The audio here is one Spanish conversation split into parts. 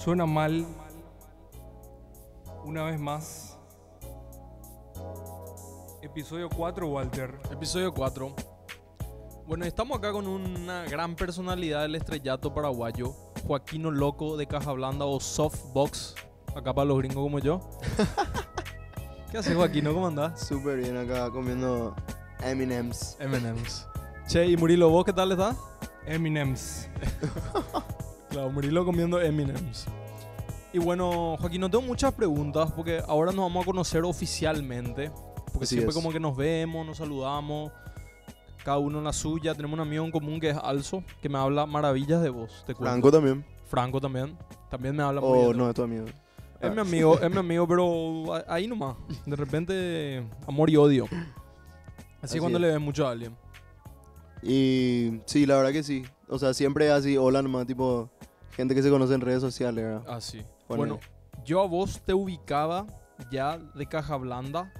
Suena mal. Una vez más. Episodio 4, Walter. Episodio 4. Bueno, estamos acá con una gran personalidad del estrellato paraguayo, Joaquino Loco de Caja Blanda o Softbox, acá para los gringos como yo. ¿Qué haces, Joaquino? ¿Cómo andás? Súper bien acá comiendo M&M's. M&M's. Che, ¿y Murilo, vos qué tal estás? Eminems. Claro, Murilo comiendo M&M's. Y bueno, Joaquín, no tengo muchas preguntas porque ahora nos vamos a conocer oficialmente. Porque Así siempre es. como que nos vemos, nos saludamos, cada uno en la suya. Tenemos un amigo en común que es Alzo, que me habla maravillas de vos. Te cuento. Franco también. Franco también. También me habla muy bien. O de no, vos. es tu amigo. Es Ah. mi amigo, es mi amigo, pero a- ahí nomás. De repente, amor y odio. Así, Así cuando es. le ves mucho a alguien. Y sí, la verdad que sí. O sea, siempre así, hola nomás, tipo, gente que se conoce en redes sociales, ¿verdad? Así. Ponele. Bueno, yo a vos te ubicaba ya de caja blanda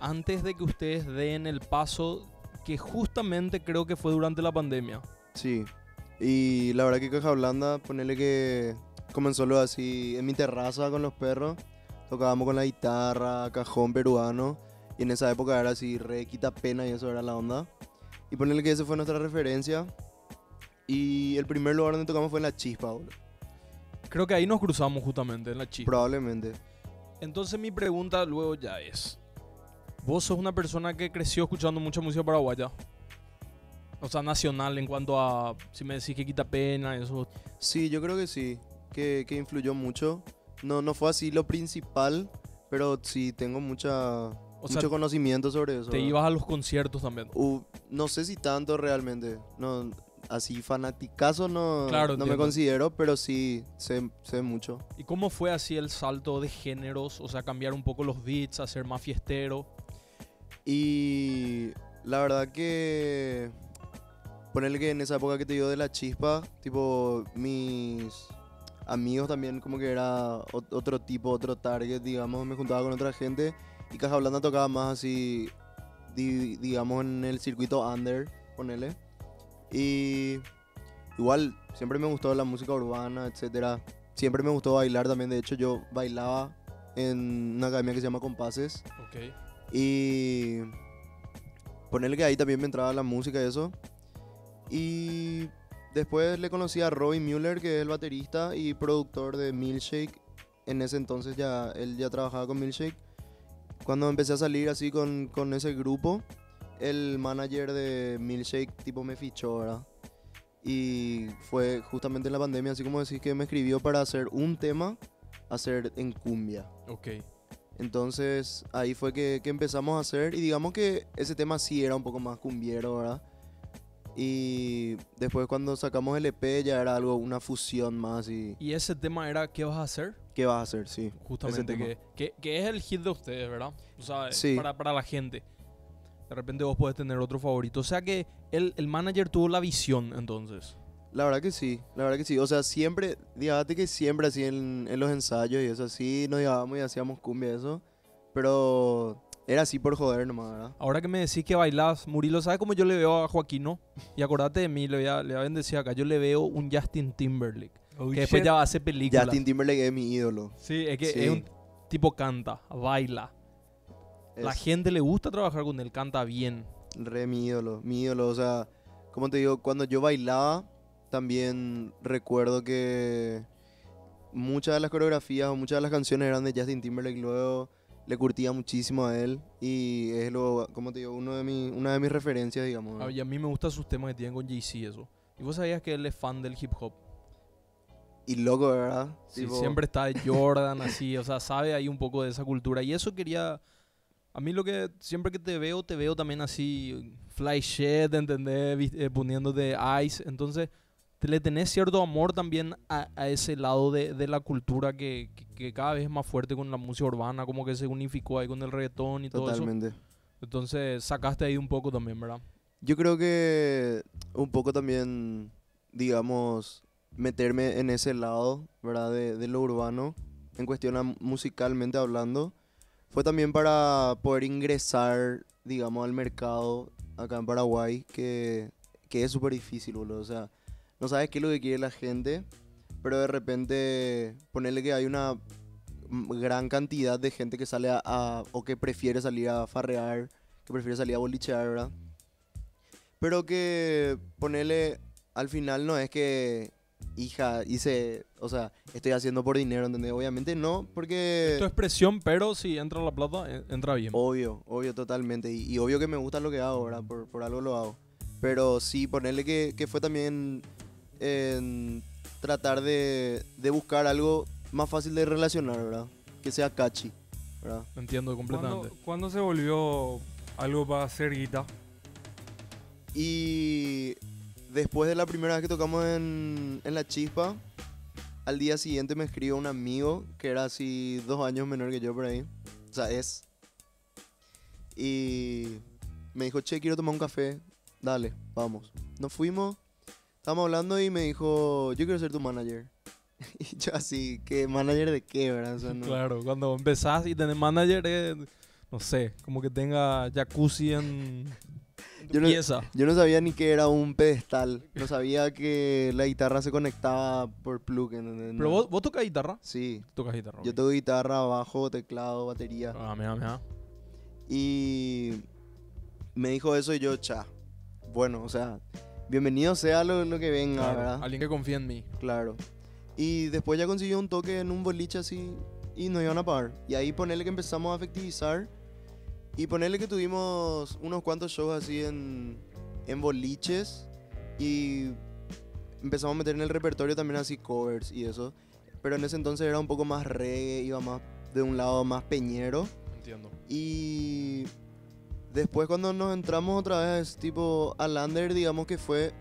antes de que ustedes den el paso que justamente creo que fue durante la pandemia. Sí. Y la verdad que Caja Blanda, ponerle que comenzó lo así en mi terraza con los perros. Tocábamos con la guitarra, cajón peruano. Y en esa época era así, re quita pena y eso era la onda. Y ponerle que esa fue nuestra referencia. Y el primer lugar donde tocamos fue en La Chispa, boludo. Creo que ahí nos cruzamos justamente en la chispa. Probablemente. Entonces mi pregunta luego ya es, vos sos una persona que creció escuchando mucha música paraguaya. O sea, nacional en cuanto a, si me decís que quita pena, eso. Sí, yo creo que sí, que, que influyó mucho. No, no fue así lo principal, pero sí tengo mucha, O sea, mucho conocimiento sobre eso. te ¿verdad? ibas a los conciertos también. Uh, no sé si tanto realmente. No, así fanaticazo no, Claro, no me considero, pero sí sé, sé mucho. ¿Y cómo fue así el salto de géneros? O sea, cambiar un poco los beats, hacer más fiestero. Y la verdad que ponerle que en esa época que te digo de la chispa, tipo mis amigos también como que era ot- otro tipo, otro target, digamos, me juntaba con otra gente y Caja Blanda tocaba más así, di- digamos, en el circuito under, ponele. Y igual siempre me gustó la música urbana, etcétera. Siempre me gustó bailar también, de hecho yo bailaba en una academia que se llama Compases. Ok. Y ponerle que ahí también me entraba la música y eso. Y después le conocí a Robbie Mueller, que es el baterista y productor de Milkshake. En ese entonces ya él ya trabajaba con Milkshake. Cuando empecé a salir así con, con ese grupo, el manager de Milkshake tipo me fichó, ¿verdad? Y fue justamente en la pandemia, así como decís, que me escribió para hacer un tema, hacer en cumbia. Ok. Entonces ahí fue que, que empezamos a hacer y digamos que ese tema sí era un poco más cumbiero, ¿verdad? Y después cuando sacamos el EP ya era algo, una fusión más y ¿Y ese tema era qué vas a hacer? ¿qué vas a hacer? Sí. Justamente que, que, que es el hit de ustedes, ¿verdad? O sea, Sí. para, para la gente. De repente vos podés tener otro favorito. O sea que el, el manager tuvo la visión entonces. La verdad que sí, la verdad que sí. O sea, siempre, dígate que siempre así en, en los ensayos y eso así, nos llevábamos y hacíamos cumbia y eso. Pero era así por joder nomás, ¿verdad? Ahora que me decís que bailás, Murilo, ¿sabes cómo yo le veo a Joaquino? Y acordate de mí, le voy a, le voy a bendecir acá. Yo le veo un Justin Timberlake. Oh, que después ya hace películas. Justin Timberlake es mi ídolo. Sí, es que Sí. es un tipo canta, baila. La gente le gusta trabajar con él, canta bien. Re mi ídolo, mi ídolo. O sea, como te digo, cuando yo bailaba, también recuerdo que muchas de las coreografías o muchas de las canciones eran de Justin Timberlake. Luego le curtía muchísimo a él y es lo, como te digo, uno de mi, una de mis referencias, digamos. Ah, Y a mí me gustan sus temas que tienen con Jay-Z eso. ¿Y vos sabías que él es fan del hip hop? Y loco, ¿verdad? Sí, Tipo, siempre está de Jordan, así, o sea, sabe ahí un poco de esa cultura. Y eso quería. A mí lo que siempre que te veo, te veo también así, fly shit, ¿entendés? Eh, poniéndote ice. Entonces, te le tenés cierto amor también a, a ese lado de, de la cultura que, que- que cada vez es más fuerte con la música urbana, como que se unificó ahí con el reggaetón y todo eso. Totalmente. Entonces, sacaste ahí un poco también, ¿verdad? Yo creo que un poco también, digamos, meterme en ese lado, ¿verdad? De, de lo urbano, en cuestión musicalmente hablando, fue también para poder ingresar, digamos, al mercado acá en Paraguay, que, que es súper difícil, boludo. O sea, no sabes qué es lo que quiere la gente, pero de repente ponerle que hay una gran cantidad de gente que sale a- o que prefiere salir a farrear, que prefiere salir a bolichear, ¿verdad? Pero que ponerle al final no es que hija hice, o sea, estoy haciendo por dinero, ¿entendés? Obviamente no, porque Tu expresión, pero si entra la plata, eh, entra bien. Obvio, obvio, totalmente. Y, y obvio que me gusta lo que hago, ¿verdad? Por, por algo lo hago. Pero sí, ponerle que, que fue también en tratar de, de buscar algo más fácil de relacionar, ¿verdad? Que sea catchy, ¿verdad? Entiendo completamente. ¿Cuándo, cuándo se volvió algo para hacer guita? Y después de la primera vez que tocamos en, en La Chispa, al día siguiente me escribió un amigo que era así dos años menor que yo por ahí. O sea, es. Y me dijo, che, quiero tomar un café. Dale, vamos. Nos fuimos, estábamos hablando y me dijo, yo quiero ser tu manager. Y yo así, ¿qué manager de qué, verdad? Claro, cuando empezás y tenés manager, eh, no sé, como que tenga jacuzzi en, Yo no- pieza. Yo no sabía ni que era un pedestal. No sabía que la guitarra se conectaba por plug. ¿entendés? Pero No. vos, vos tocas guitarra. Sí, Tocas guitarra. yo ok. toco guitarra, bajo, teclado, batería. Ah, mira, mira. Y me dijo eso y yo, cha. Bueno, o sea, bienvenido sea lo, lo que venga, Claro, ¿verdad? alguien que confía en mí. Claro. Y después ya consiguió un toque en un boliche así y nos iban a pagar. Y ahí ponerle que empezamos a efectivizar y ponerle que tuvimos unos cuantos shows así en, en boliches y empezamos a meter en el repertorio también así covers y eso. Pero en ese entonces era un poco más reggae, iba más de un lado más peñero. Entiendo. Y después cuando nos entramos otra vez tipo al under, digamos que fue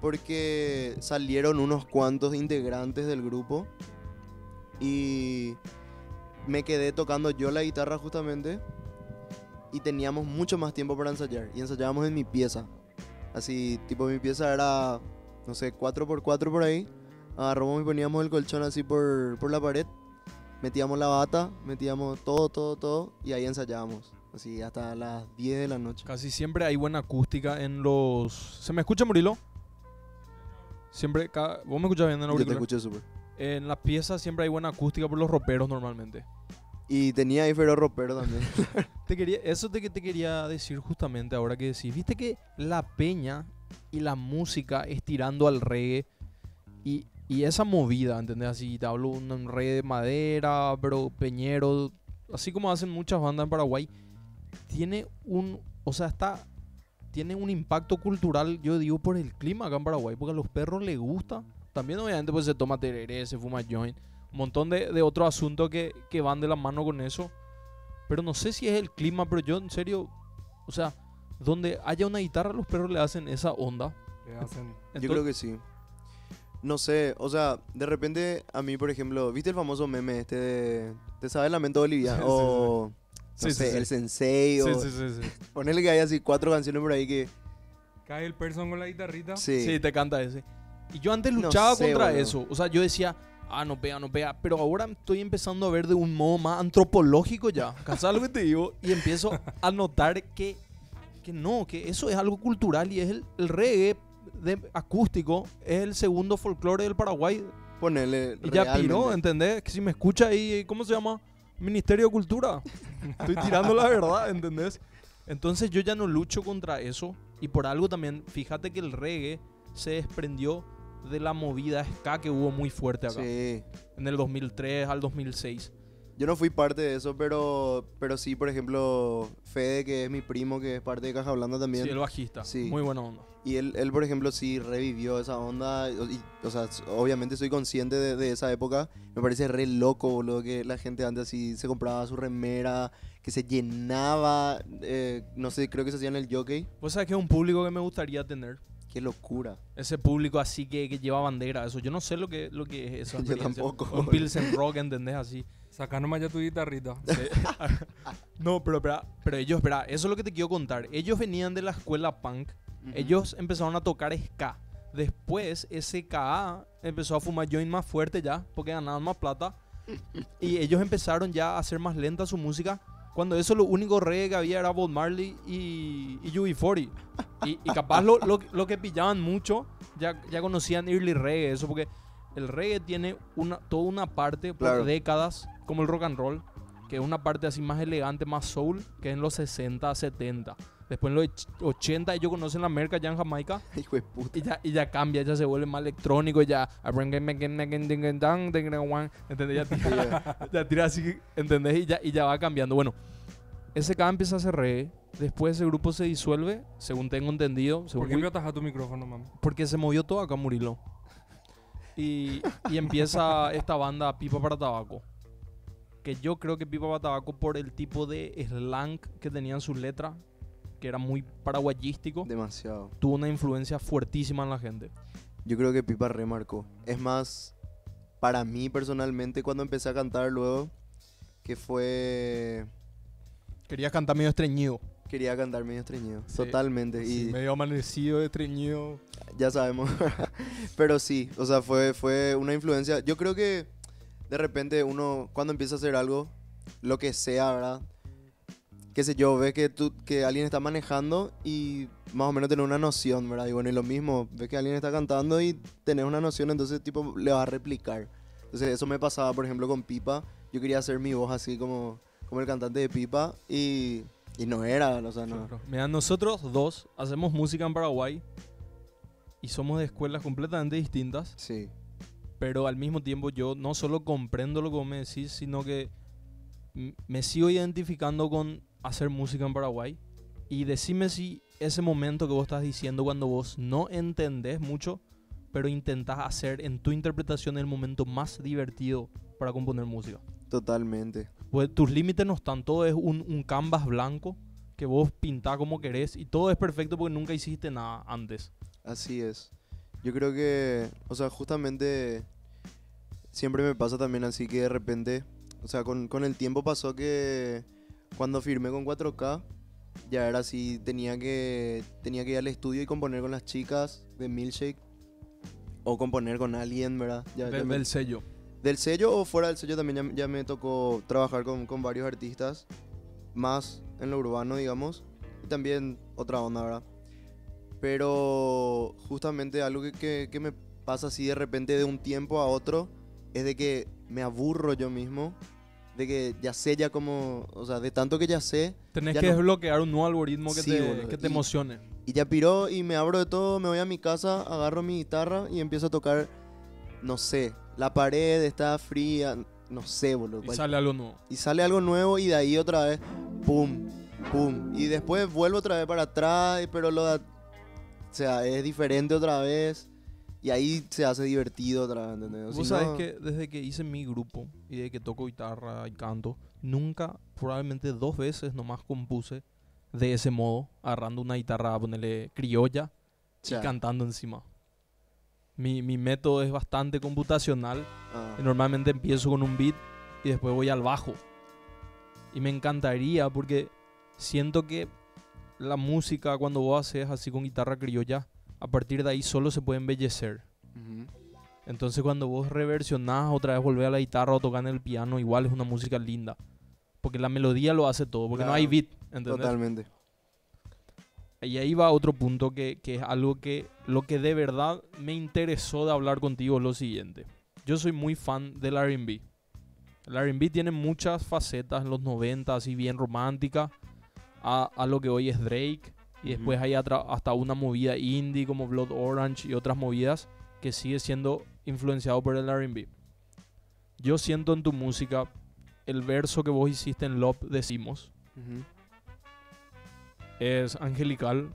porque salieron unos cuantos integrantes del grupo y me quedé tocando yo la guitarra justamente y teníamos mucho más tiempo para ensayar y ensayábamos en mi pieza. Así, tipo mi pieza era, no sé, 4x4 por ahí. Agarramos y poníamos el colchón así por, por la pared metíamos la bata, metíamos todo, todo, todo y ahí ensayábamos. Así hasta las 10 de la noche. Casi siempre hay buena acústica en los. ¿Se me escucha, Murilo? Siempre. ¿Vos me escuchas bien en el Yo te auricular? escuché súper. En las piezas siempre hay buena acústica por los roperos normalmente. Y tenía ahí Ferro Ropero también. Te quería, eso te, te quería decir justamente ahora que decís. Viste que la peña y la música es tirando al reggae y, y esa movida, ¿entendés? Así te hablo un, un reggae de madera, pero peñero, así como hacen muchas bandas en Paraguay, tiene un, o sea, está, tiene un impacto cultural, yo digo, por el clima acá en Paraguay, porque a los perros les gusta. También obviamente pues se toma tereré, se fuma joint, un montón de, de otros asuntos que, que van de la mano con eso. Pero no sé si es el clima, pero yo en serio, o sea, donde haya una guitarra, los perros le hacen esa onda. Le hacen. Yo creo que sí. No sé, o sea, de repente a mí, por ejemplo, ¿viste el famoso meme este de... ¿Te sabes Lamento Boliviano? Sí, sí, o... No Sí, sí, sé, sí. el Sensei o... Sí, sí, sí, sí. Ponele que hay así cuatro canciones por ahí que... Cae el person con la guitarrita. Sí. Sí, te canta ese. Y yo antes No luchaba sé, contra boludo. eso. O sea, yo decía, ah, no pega, no pega. Pero ahora estoy empezando a ver de un modo más antropológico ya. ¿Sabes lo que te digo? Y empiezo a notar que, que no, que eso es algo cultural y es el, el reggae de acústico. Es el segundo folclore del Paraguay. Ponele... Y ya piró, ¿entendés? Que si me escucha ahí, ¿cómo se llama? Ministerio de Cultura. Estoy tirando la verdad, ¿entendés? Entonces yo ya no lucho contra eso. Y por algo también, fíjate que el reggae se desprendió de la movida ska que hubo muy fuerte acá. Sí. En el 2003 al 2006. Yo no fui parte de eso, pero, pero sí, por ejemplo, Fede, que es mi primo, que es parte de Caja Blanda también. Sí, el bajista. Sí. Muy buena onda. Y él, él, por ejemplo, sí revivió esa onda. y- o sea, obviamente soy consciente de, de esa época. Me parece re loco, boludo, que la gente antes así se compraba su remera, que se llenaba. eh, no sé, creo que se hacía en el jockey. Vos sabés que es un público que me gustaría tener. Qué locura. Ese público así que, que lleva bandera, eso. Yo no sé lo que, lo que es eso. Yo tampoco, Un Pilsen Rock, ¿entendés? Así. Saca nomás ya tu guitarrita. Sí. no, pero, espera, pero ellos, espera, eso es lo que te quiero contar. Ellos venían de la escuela punk. Ellos empezaron a tocar ska. Después, SKA empezó a fumar joint más fuerte ya, porque ganaban más plata. Y ellos empezaron ya a hacer más lenta su música. Cuando eso lo único reggae que había era Bob Marley y, y UB40. Y, y capaz lo, lo, lo que pillaban mucho, ya, ya conocían early reggae, eso porque el reggae tiene una, toda una parte por Claro. décadas, como el rock and roll, que es una parte así más elegante, más soul, que es en los 60, 70. Después en los och- 80 ellos conocen la merca ya en Jamaica Hijo de puta. y ya, y ya cambia, ya se vuelve más electrónico, ya... ¿Entendés? Ya tira, ya tira así, ¿entendés? Y ya, y ya va cambiando. Bueno, ese cada empieza a hacer reggae, después ese grupo se disuelve, según tengo entendido, según ¿Por qué me ataja tu micrófono, mami? porque se movió todo acá, Murilo. Y, y empieza esta banda Pipa para Tabaco. Que yo creo que Pipa para Tabaco, por el tipo de slang que tenía en sus letras, que era muy paraguayístico, Demasiado. tuvo una influencia fuertísima en la gente. Yo creo que Pipa remarcó. Es más, para mí personalmente, cuando empecé a cantar luego, que fue. Quería cantar medio estreñido. Quería cantar medio estreñido. Sí. Totalmente. Sí, y medio amanecido, estreñido. ya sabemos. Pero sí, o sea, fue, fue una influencia. Yo creo que de repente uno, cuando empieza a hacer algo, lo que sea, ¿verdad? Qué sé yo, ves que, tú, que alguien está manejando y más o menos tenés una noción, ¿verdad? Y bueno, y lo mismo, ves que alguien está cantando y tenés una noción, entonces tipo le vas a replicar. Entonces eso me pasaba, por ejemplo, con Pipa. Yo quería hacer mi voz así como, como el cantante de Pipa y, y no era, o sea, no. Mira, nosotros dos hacemos música en Paraguay y somos de escuelas completamente distintas. Sí, pero al mismo tiempo yo no solo comprendo lo que vos me decís, sino que me sigo identificando con hacer música en Paraguay. Y decime si ese momento que vos estás diciendo cuando vos no entendés mucho, pero intentás hacer en tu interpretación el momento más divertido para componer música. totalmente. Pues tus límites no están, todo es un, un canvas blanco que vos pintás como querés y todo es perfecto porque nunca hiciste nada antes. Así es. Yo creo que, o sea, justamente siempre me pasa también así que de repente, o sea, con, con el tiempo pasó que cuando firmé con 4K, ya era así, tenía que, tenía que ir al estudio y componer con las chicas de Milkshake o componer con alguien, ¿verdad? Ya- ya me- del sello. del sello o fuera del sello también ya, ya me tocó trabajar con, con varios artistas, más en lo urbano, digamos, y también otra onda, ¿verdad? Pero justamente algo que, que- que me pasa así de repente de un tiempo a otro es de que me aburro yo mismo, de que ya sé ya como, o sea, de tanto que ya sé, Tenés Ya que no- desbloquear un nuevo algoritmo que Sí, te, boludo, que te y- emocione. y ya piró y me abro de todo, me voy a mi casa, agarro mi guitarra y empiezo a tocar, no sé, la pared está fría, no sé, boludo. Y cual- sale algo nuevo. y sale algo nuevo y de ahí otra vez, pum, pum. Y después vuelvo otra vez para atrás, pero lo da- o sea, es diferente otra vez. Y ahí se hace divertido otra vez, ¿entendés? Vos Si sabés no- que desde que hice mi grupo y desde que toco guitarra y canto, nunca, probablemente dos veces nomás compuse de ese modo, agarrando una guitarra, ponerle criolla y cantando encima. Mi, mi método es bastante computacional. ah, y Normalmente empiezo con un beat y después voy al bajo. Y me encantaría porque siento que la música cuando vos haces así con guitarra criolla, a partir de ahí solo se puede embellecer. Entonces cuando vos reversionás otra vez volver a la guitarra o tocar en el piano, igual es una música linda. Porque la melodía lo hace todo, porque no hay beat, ¿entendés? Totalmente. Y ahí va otro punto que, que es algo que lo que de verdad me interesó de hablar contigo es lo siguiente. Yo soy muy fan del RB. El RB tiene muchas facetas en los 90, así bien romántica, a, a lo que hoy es Drake. Y después hay hasta una movida indie como Blood Orange y otras movidas que sigue siendo influenciado por el RB. Yo siento en tu música el verso que vos hiciste en Love Decimos Ujú. es angelical,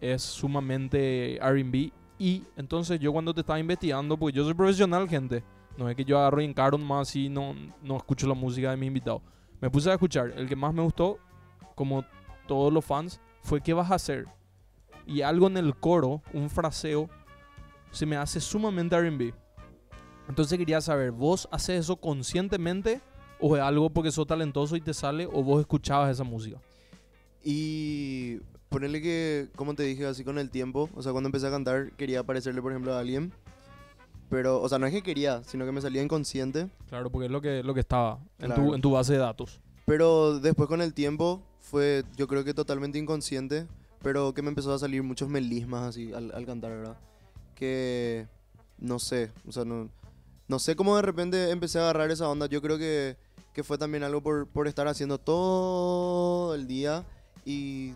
es sumamente RB. Y entonces yo cuando te estaba investigando, pues yo soy profesional, gente. No es que yo agarro y encaro más y no, no escucho la música de mi invitado. Me puse a escuchar. El que más me gustó, como todos los fans, fue ¿Qué vas a hacer? Y algo en el coro, un fraseo, se me hace sumamente RB. Entonces quería saber, ¿vos haces eso conscientemente? ¿O es algo porque sos talentoso y te sale? ¿O vos escuchabas esa música? Y ponerle que, como te dije, así con el tiempo, o sea, cuando empecé a cantar quería parecerle, por ejemplo, a alguien. Pero, o sea, no es que quería, sino que me salía inconsciente. Claro, porque es lo que, lo que estaba en, tu, Claro. en tu base de datos. Pero después con el tiempo fue, yo creo que totalmente inconsciente, pero que me empezó a salir muchos melismas así al, al cantar, ¿verdad? Que, no sé, o sea, no, no sé cómo de repente empecé a agarrar esa onda. Yo creo que, que fue también algo por, por estar haciendo todo el día y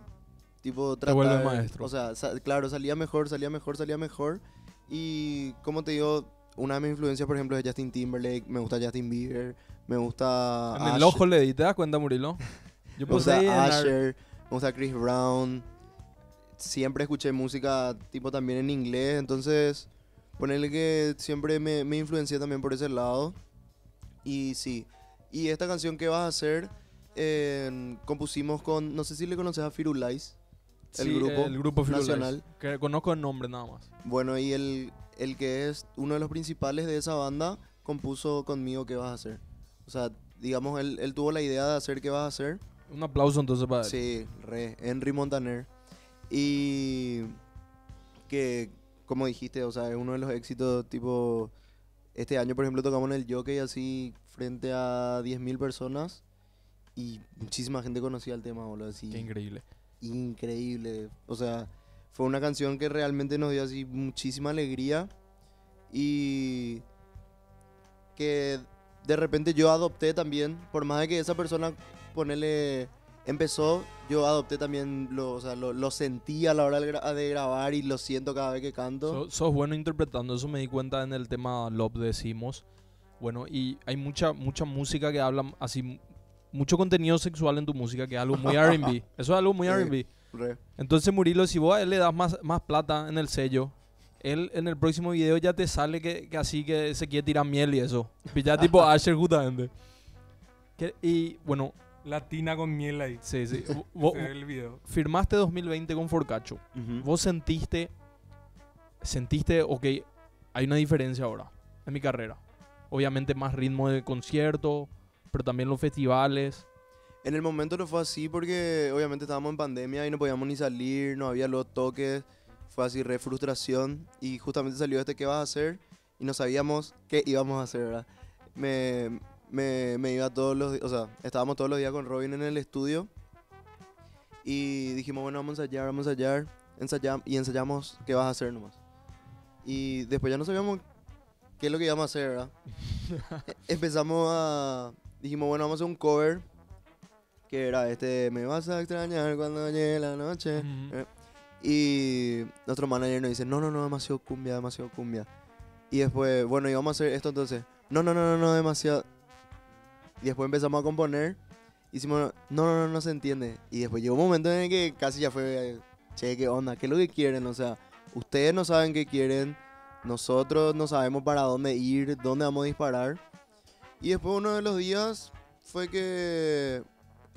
tipo tratar... vuelves maestro. O sea, claro, salía mejor, salía mejor, salía mejor. Y como te digo, una de mis influencias, por ejemplo, es Justin Timberlake, me gusta Justin Bieber, me gusta... en el Usher- ojo le di, ¿te das cuenta, Murilo? Yo me gusta Asher, me gusta Chris Brown. Siempre escuché música tipo también en inglés, entonces ponerle que siempre me, me influencié también por ese lado. Y sí, y esta canción que vas a hacer, eh, compusimos con, no sé si le conoces a Firulais, el Sí, grupo el grupo Firulais, nacional. Que conozco el nombre nada más. Bueno, y el, el que es uno de los principales de esa banda compuso conmigo qué vas a hacer. O sea, digamos, él, él tuvo la idea de hacer qué vas a hacer. Un aplauso entonces para él. Sí, re, Henry Montaner. Y que, como dijiste, o sea, es uno de los éxitos, tipo, este año, por ejemplo, tocamos en el Jockey así frente a 10.000 personas y muchísima gente conocía el tema, boludo, así. Qué increíble. increíble. O sea, fue una canción que realmente nos dio así muchísima alegría y que de repente yo adopté también, por más de que esa persona ponele empezó, yo adopté también lo, o sea, lo, lo sentí a la hora de, gra- de grabar y lo siento cada vez que canto. So- sos bueno interpretando, eso me di cuenta en el tema Love decimos. Bueno, y hay mucha mucha música que habla así mucho contenido sexual en tu música que es algo muy R&B. Eso es algo muy. R&B. Entonces, Murilo, si vos a él le das más, más plata en el sello, él en el próximo video ya te sale que, que así que se quiere tirar miel y eso. Ya tipo Asher justamente. Que- y bueno, Latina con miel ahí. sí, sí. Vos- el video. firmaste 2020 con Forcacho. Ujú. ¿Vos sentiste, sentiste, ok, hay una diferencia ahora en mi carrera? Obviamente más ritmo de concierto, pero también los festivales. En el momento no fue así porque obviamente estábamos en pandemia y no podíamos ni salir, no había los toques, fue así re frustración y justamente salió este qué vas a hacer y no sabíamos qué íbamos a hacer, ¿verdad? Me, me, me iba todos los días, o sea, estábamos todos los días con Robin en el estudio y dijimos, bueno, vamos a ensayar, vamos a ensayar, ensayam- y ensayamos qué vas a hacer nomás. Y después ya no sabíamos qué es lo que íbamos a hacer, ¿verdad? Empezamos a, dijimos, bueno, vamos a hacer un cover que era este me vas a extrañar cuando llegue la noche. Eh, y nuestro manager nos dice no no no demasiado cumbia demasiado cumbia y después bueno y vamos a hacer esto entonces no no no no no demasiado y después empezamos a componer hicimos no no no no se entiende y después llegó un momento en el que casi ya fue che qué onda qué es lo que quieren o sea ustedes no saben qué quieren nosotros no sabemos para dónde ir dónde vamos a disparar y después uno de los días fue que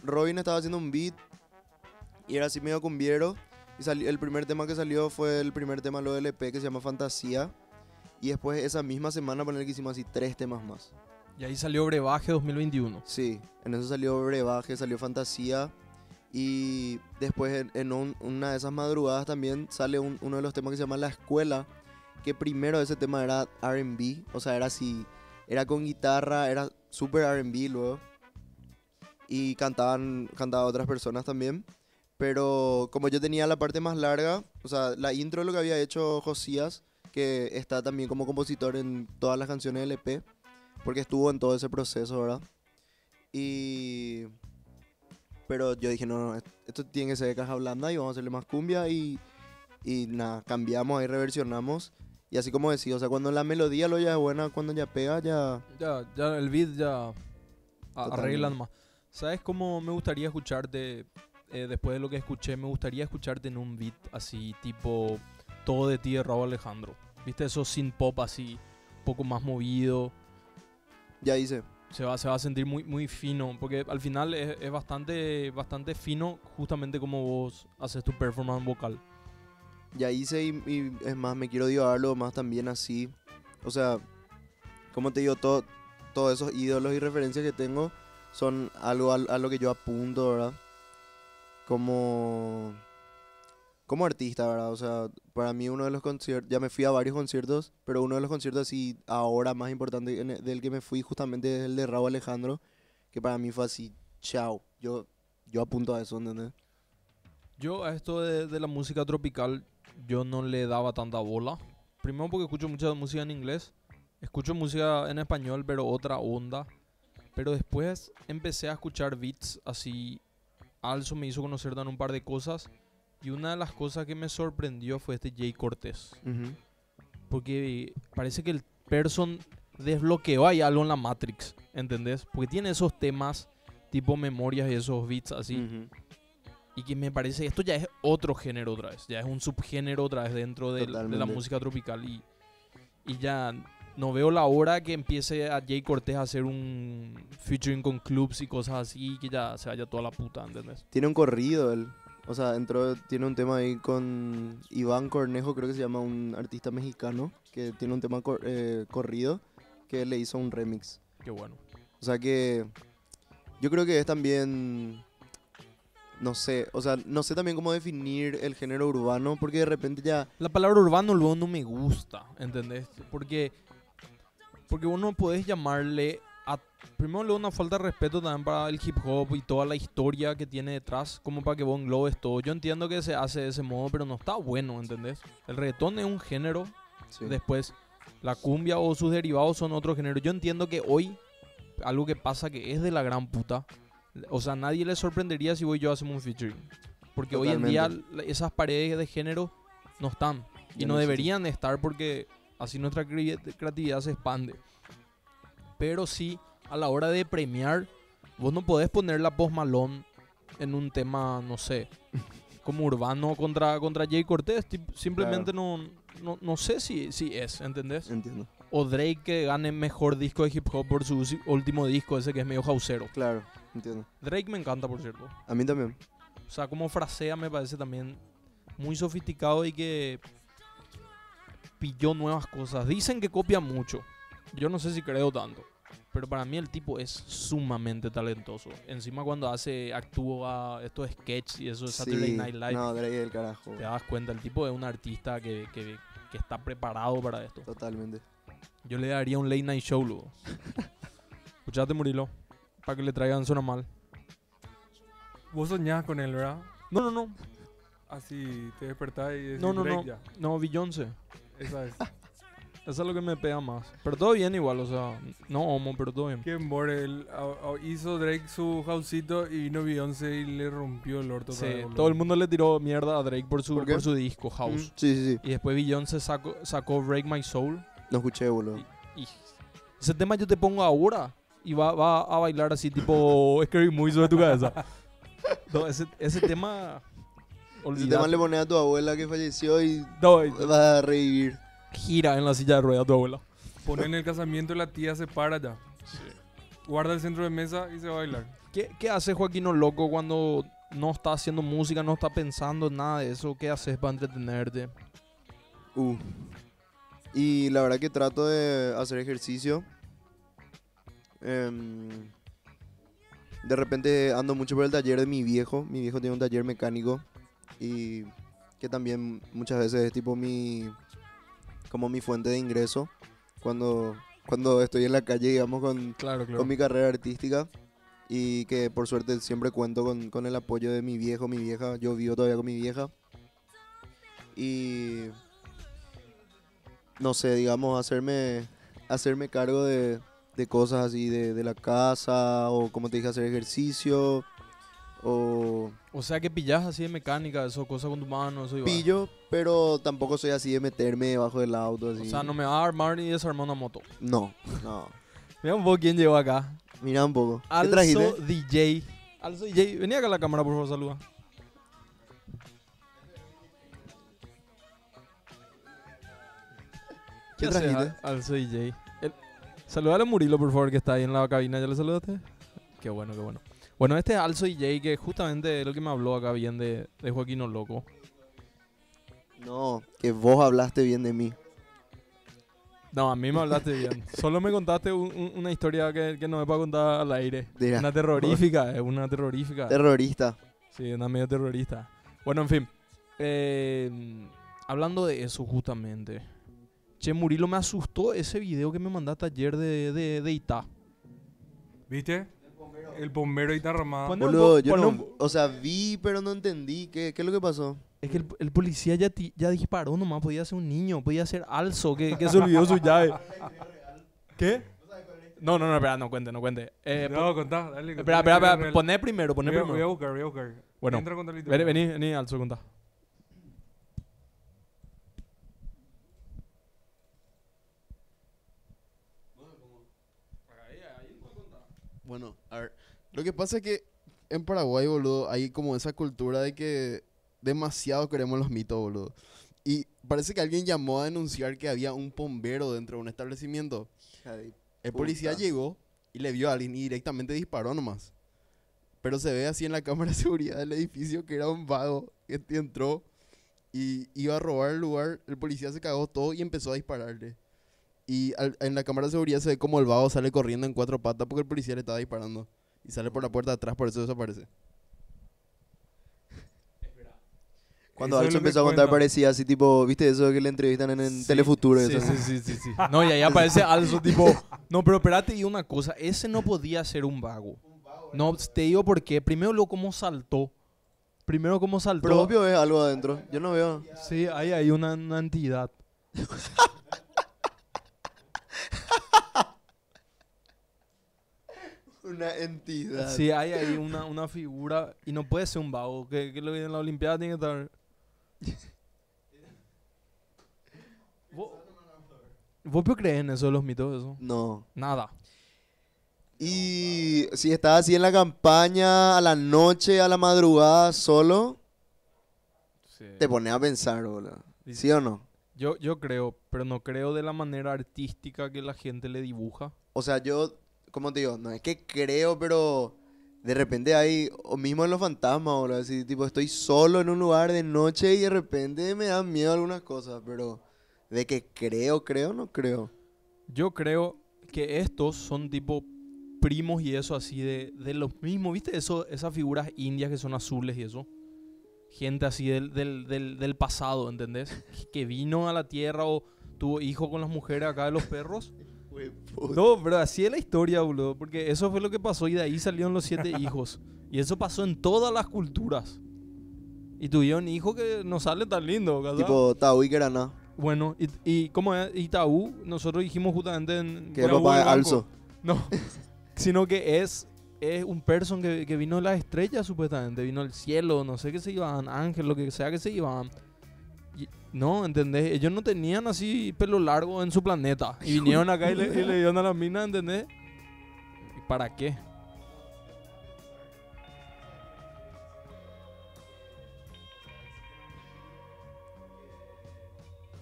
Robin estaba haciendo un beat y era así medio cumbiero. Y sali- el primer tema que salió fue el primer tema lo del EP que se llama Fantasía. Y después esa misma semana poner que hicimos así tres temas más. Y ahí salió Brebaje 2021. Sí, en eso salió Brebaje, salió Fantasía. Y después en, en un- una de esas madrugadas también sale un- uno de los temas que se llama La Escuela. Que primero ese tema era RB, o sea, era así, era con guitarra, era súper RB luego. Y cantaban, cantaban otras personas también. Pero como yo tenía la parte más larga, o sea, la intro lo que había hecho Josías, que está también como compositor en todas las canciones del EP, porque estuvo en todo ese proceso, ¿verdad? Y... Pero yo dije, no, no, est- esto tiene que ser de caja blanda y vamos a hacerle más cumbia y, y nada, cambiamos ahí, reversionamos. Y así como decía, o sea, cuando la melodía lo ya es buena, cuando ya pega, ya... Ya, ya el beat ya Totalmente. arreglan más. ¿Sabes cómo me gustaría escucharte? eh, después de lo que escuché, me gustaría escucharte en un beat así, tipo Todo de ti de Raúl Alejandro. ¿Viste? Eso sin pop así, un poco más movido. Ya hice. Se va, se va a sentir muy, muy fino. Porque al final es, es bastante, bastante fino, justamente como vos haces tu performance vocal. Ya hice y, y es más, me quiero divagarlo más también así. O sea, como te digo, todo, todos esos ídolos y referencias que tengo son algo a, a lo que yo apunto, ¿verdad? Como, como artista, ¿verdad? O sea, para mí uno de los conciertos, ya me fui a varios conciertos, pero uno de los conciertos así ahora más importante el- del que me fui justamente es el de Raúl Alejandro, que para mí fue así, chao. Yo, yo apunto a eso, ¿entendés? Yo a esto de, de la música tropical, yo no le daba tanta bola. primero porque escucho mucha música en inglés, escucho música en español, pero otra onda. Pero después empecé a escuchar beats así. Also me hizo conocer dan un par de cosas. Y una de las cosas que me sorprendió fue este Jay Cortés. Ujú. Porque parece que el person desbloqueó ahí algo en la Matrix, ¿entendés? Porque tiene esos temas tipo memorias y esos beats así. Y que me parece, esto ya es otro género otra vez, ya es un subgénero otra vez dentro del- de, la música tropical. Y, y ya no veo la hora que empiece a Jay Cortés a hacer un featuring con clubs y cosas así, que ya se vaya toda la puta, ¿entendés? Tiene un corrido él. O sea, entró, tiene un tema ahí con Iván Cornejo, creo que se llama un artista mexicano, que tiene un tema cor- eh, corrido, que le hizo un remix. Qué bueno. O sea que yo creo que es también, no sé, o sea, no sé también cómo definir el género urbano, porque de repente ya... La palabra urbano luego no me gusta, ¿entendés? Porque, porque vos no podés llamarle a... Primero luego una falta de respeto también para el hip hop y toda la historia que tiene detrás, como para que vos englobes todo. Yo entiendo que se hace de ese modo, pero no está bueno, ¿entendés? El reggaetón es un género, sí. después la cumbia o sus derivados son otro género. Yo entiendo que hoy, algo que pasa que es de la gran puta, o sea, nadie le sorprendería si vos y yo hacemos un featuring. Porque hoy en día esas paredes de género no están. Y Ya no deberían estar porque así nuestra cre- creatividad se expande. Pero sí, a la hora de premiar, vos no podés poner la Post Malone en un tema, no sé, como urbano contra, contra Jay Cortés. Simplemente no, no, no sé si, si es, ¿entendés? Entiendo. O Drake que gane mejor disco de hip hop por su último disco, ese que es medio haucero. Claro, entiendo. Drake me encanta, por cierto. A mí también. O sea, como frasea me parece también muy sofisticado y que pilló nuevas cosas. Dicen que copia mucho. Yo no sé si creo tanto. Pero para mí el tipo es sumamente talentoso. Encima cuando hace, actúa estos sketches y eso de Saturday Sí, Night Live, No, Drake del carajo. te das cuenta, el tipo es un artista que, que- que está preparado para esto. Totalmente. Yo le daría un late night show, luego. Escuchate, Murilo. Para que le traigan Zona Mal. Vos soñás con él, ¿verdad? No, no, no. Así te despertás y decís No, no, Drake no. ya. No, Beyoncé. Esa es. Eso es lo que me pega más. Pero todo bien igual, o sea, no homo, pero todo bien. Que a- a- hizo Drake su houseito y vino Beyoncé y le rompió el orto. Sí, boludo. todo el mundo le tiró mierda a Drake por su, ¿Por por su disco, House. Mm, Sí, sí, sí. Y después Beyoncé sacó, sacó Break My Soul. No escuché, boludo. Y ese tema yo te pongo ahora y va, va a bailar así tipo Scary Movie sobre tu cabeza. No, ese, ese tema... Ese olvidate. tema le pones a tu abuela que falleció y No, y- va a revivir. Gira en la silla de ruedas tu abuela. Ponen en el casamiento y la tía se para ya. Guarda el centro de mesa y se va a bailar. ¿Qué, ¿Qué hace Joaquino Loco cuando no está haciendo música, no está pensando en nada de eso? ¿Qué haces para entretenerte? Uh. Y la verdad que trato de hacer ejercicio. Em, de repente ando mucho por el taller de mi viejo. Mi viejo tiene un taller mecánico. Y que también muchas veces es tipo mi. Como mi fuente de ingreso. Cuando, cuando estoy en la calle, digamos, con, Claro, claro. con mi carrera artística. Y que por suerte siempre cuento con, con el apoyo de mi viejo, mi vieja. Yo vivo todavía con mi vieja. Y no sé, digamos, hacerme, hacerme cargo de, de cosas así de, de la casa o como te dije, hacer ejercicio o O sea que pillas así de mecánica, eso, cosas con tu mano, eso y va. pillo, pero tampoco soy así de meterme debajo del auto. Así. O sea, no me va a armar ni desarmar una moto. No, no. Mira un poco quién llegó acá. Mira un poco. ¿Qué Also trajiste? DJ. Also DJ. Vení acá a la cámara, por favor, saluda. ¿Qué trajiste? Al- Also DJ. El... Saludale a Murilo, por favor, que está ahí en la cabina. ¿Ya le saludaste? Qué bueno, qué bueno. Bueno, este es Also DJ, que justamente es lo que me habló acá bien de, de Joaquino Loco. No, que vos hablaste bien de mí. No, a mí me hablaste bien. Solo me contaste un- un- una historia que, que no me para contar al aire. Mira, Una terrorífica, es una terrorífica. terrorista. Sí, una medio terrorista. Bueno, en fin. eh, hablando de eso justamente. Che, Murilo me asustó ese video que me mandaste ayer de, de, de Itá. ¿Viste? El bombero y Tarramada. Pon- Pone un Boludo, po- yo pone no, un- o sea, vi, pero no entendí. ¿Qué, qué es lo que pasó? Es que el, el policía ya, ti- ya disparó nomás, podía ser un niño, podía ser Alzo, que, que se olvidó su llave. ¿Qué? No, no, no, espera, no cuente, no cuente. Eh, po- no, contá, dale. espera, contá espera, espera, real. poné primero, poné Voy a, voy a primero. buscar, voy a buscar. Bueno, Entra con Talito. Vení, vení, vení, Alzo, contá. Bueno. Lo que pasa es que en Paraguay, boludo, hay como esa cultura de que demasiado queremos los mitos, boludo. Y parece que alguien llamó a denunciar que había un bombero dentro de un establecimiento. El policía llegó y le vio a alguien y directamente disparó nomás. Pero se ve así en la cámara de seguridad del edificio que era un vago que entró y iba a robar el lugar. El policía se cagó todo y empezó a dispararle. Y al- en la cámara de seguridad se ve como el vago sale corriendo en cuatro patas porque el policía le estaba disparando. Y sale por la puerta de atrás, por eso desaparece. Cuando que empezó a contar cuenta. parecía así tipo, ¿viste eso que le entrevistan en, en Sí, Telefuturo? Sí, eso? sí, sí, sí, sí. No, y ahí aparece Alzo, tipo. No, pero espérate, y una cosa. Ese no podía ser un vago. No, te digo por qué. Primero, lo cómo saltó. Primero, cómo saltó. Propio es algo adentro. Yo no veo. Sí, ahí hay una, una entidad. Una entidad. Sí, hay ahí una, una figura. Y no puede ser un vago. Que, que lo que en la Olimpiada tiene que estar. ¿Vos, ¿Vos crees en eso de los mitos? Eso? No. Nada. Y si estás así en la campaña, a la noche, a la madrugada, solo, te pones a pensar, boludo. ¿Sí o no? Yo, yo creo, pero no creo de la manera artística que la gente le dibuja. O sea, yo, como te digo, no es que creo, pero de repente hay, o mismo en los fantasmas, boludo, así, tipo, estoy solo en un lugar de noche y de repente me dan miedo algunas cosas, pero de que creo, creo, no creo. Yo creo que estos son tipo primos y eso así de, de los mismos, ¿viste? Eso, esas figuras indias que son azules y eso. Gente así del, del, del, del pasado, ¿entendés? Que vino a la tierra o tuvo hijo con las mujeres acá de los perros. No, pero así es la historia, boludo. Porque eso fue lo que pasó y de ahí salieron los siete hijos. Y eso pasó en todas las culturas. Y tuvieron hijos que no salen tan lindos, ¿cachai? Tipo, Tau y Garaná, Bueno, y, y como es Itaú, nosotros dijimos justamente en... que el papá de. Alzo. No, sino que es, es un person que, que vino de las estrellas supuestamente, vino del cielo, no sé qué se iban, ángel, lo que sea que se iban. No, ¿entendés? Ellos no tenían así pelo largo en su planeta. Y vinieron acá y le, y le dieron a la mina, ¿entendés? ¿Y para qué?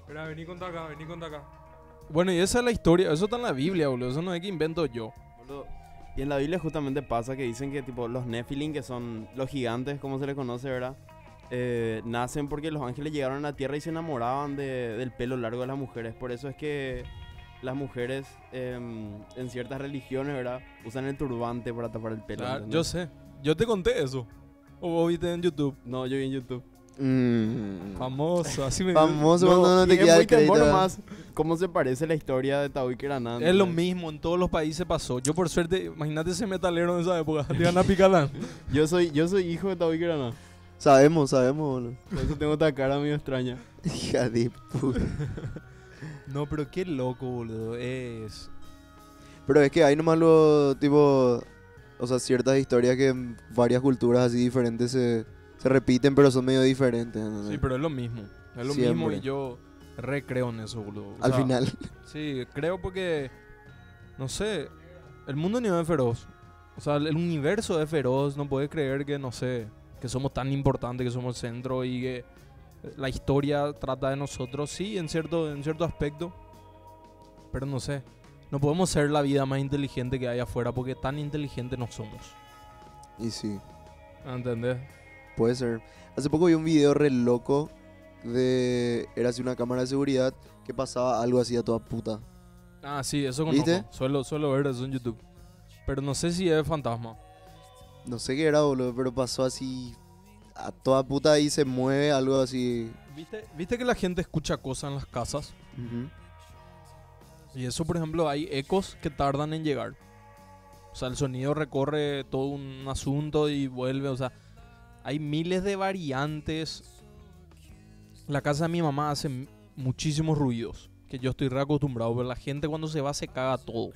Espera, vení con acá, vení con acá. Bueno, y esa es la historia, eso está en la Biblia, boludo, eso no es que invento yo. Boludo, Y en la Biblia justamente pasa que dicen que tipo los Nephilim, que son los gigantes, como se les conoce, ¿verdad? Eh, nacen porque los ángeles llegaron a la tierra y se enamoraban de- del pelo largo de las mujeres. Por eso es que las mujeres em, en ciertas religiones, ¿verdad? Usan el turbante para tapar el pelo. Claro, ¿entendés? yo sé, yo te conté eso. O vos viste en YouTube. No, yo vi en YouTube. Mm. Famoso, así me Famoso cuando no y te es queda el cómo se parece la historia de Tawí Keranan. Es lo mismo, en todos los países pasó. Yo por suerte, imagínate ese metalero en esa época, le iban a picar Yo soy, yo soy hijo de Tawí Keranan. Sabemos, sabemos, boludo. Por eso tengo esta cara medio extraña. Hija de puta. No, pero qué loco, boludo. Es. Pero es que hay nomás lo tipo. O sea, ciertas historias que en varias culturas así diferentes se, se repiten, pero son medio diferentes. Sí, pero es lo mismo. Es lo Siempre. mismo y yo recreo en eso, boludo. O Al sea, final. Sí, creo porque. No sé. El mundo no es feroz. O sea, el universo es feroz. No puedes creer que, no sé. Que somos tan importantes, que somos el centro y que la historia trata de nosotros. Sí, en cierto, en cierto aspecto. Pero no sé. No podemos ser la vida más inteligente que hay afuera porque tan inteligentes no somos. Y sí, ¿Entendés? puede ser. Hace poco vi un video re loco de. Era así una cámara de seguridad que pasaba algo así a toda puta. Ah, sí, eso conozco. ¿Viste? Suelo, suelo ver eso en YouTube. Pero no sé si es fantasma. No sé qué era, boludo, pero pasó así a toda puta y se mueve algo así. ¿Viste, ¿Viste que la gente escucha cosas en las casas? Y eso, por ejemplo, hay ecos que tardan en llegar. O sea, el sonido recorre todo un asunto y vuelve. O sea, hay miles de variantes la casa de mi mamá hace muchísimos ruidos. Que yo estoy reacostumbrado. Pero la gente cuando se va se caga todo.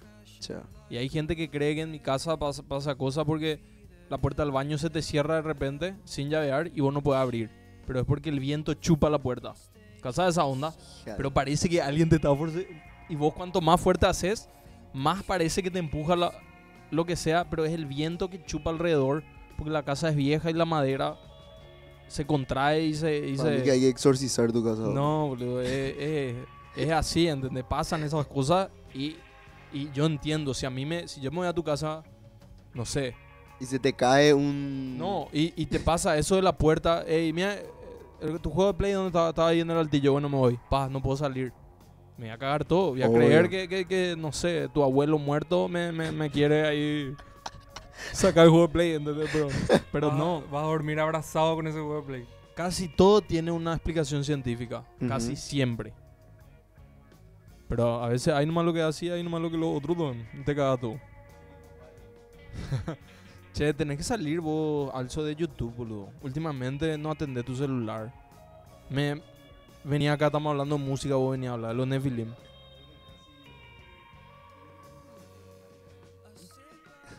Y hay gente que cree que en mi casa pasa, pasa cosas porque la puerta del baño se te cierra de repente sin llavear y vos no puedes abrir. Pero es porque el viento chupa la puerta. ¿Casa de esa onda? Pero parece que alguien te está force- Y vos cuanto más fuerte haces, más parece que te empuja la- lo que sea, pero es el viento que chupa alrededor. Porque la casa es vieja y la madera se contrae y se... y se- que hay que exorcizar tu casa. no, boludo, es, es- es así, ¿entendés? Pasan esas cosas y, y yo entiendo, si a mí me, si yo me voy a tu casa, no sé, Y se te cae un... no, y, y te pasa eso de la puerta, ey, mira, eh, el- tu juego de play donde estaba, estaba ahí en el altillo, bueno, me voy, paz, no puedo salir. Me voy a cagar todo, voy a Obvio. creer que, que, que, no sé, tu abuelo muerto me, me, me quiere ahí sacar el juego de play, ¿entendés? Pero, pero Vas- no, Vas a dormir abrazado con ese juego de play. casi todo tiene una explicación científica. Casi siempre. Pero a veces hay nomás lo que hacía, hay nomás lo que lo otro no te cagas tú. che, tenés que salir vos, alzo de YouTube, boludo. Últimamente no atendés tu celular. Me venía acá, estamos hablando de música, vos venías a hablar de los Nephilim.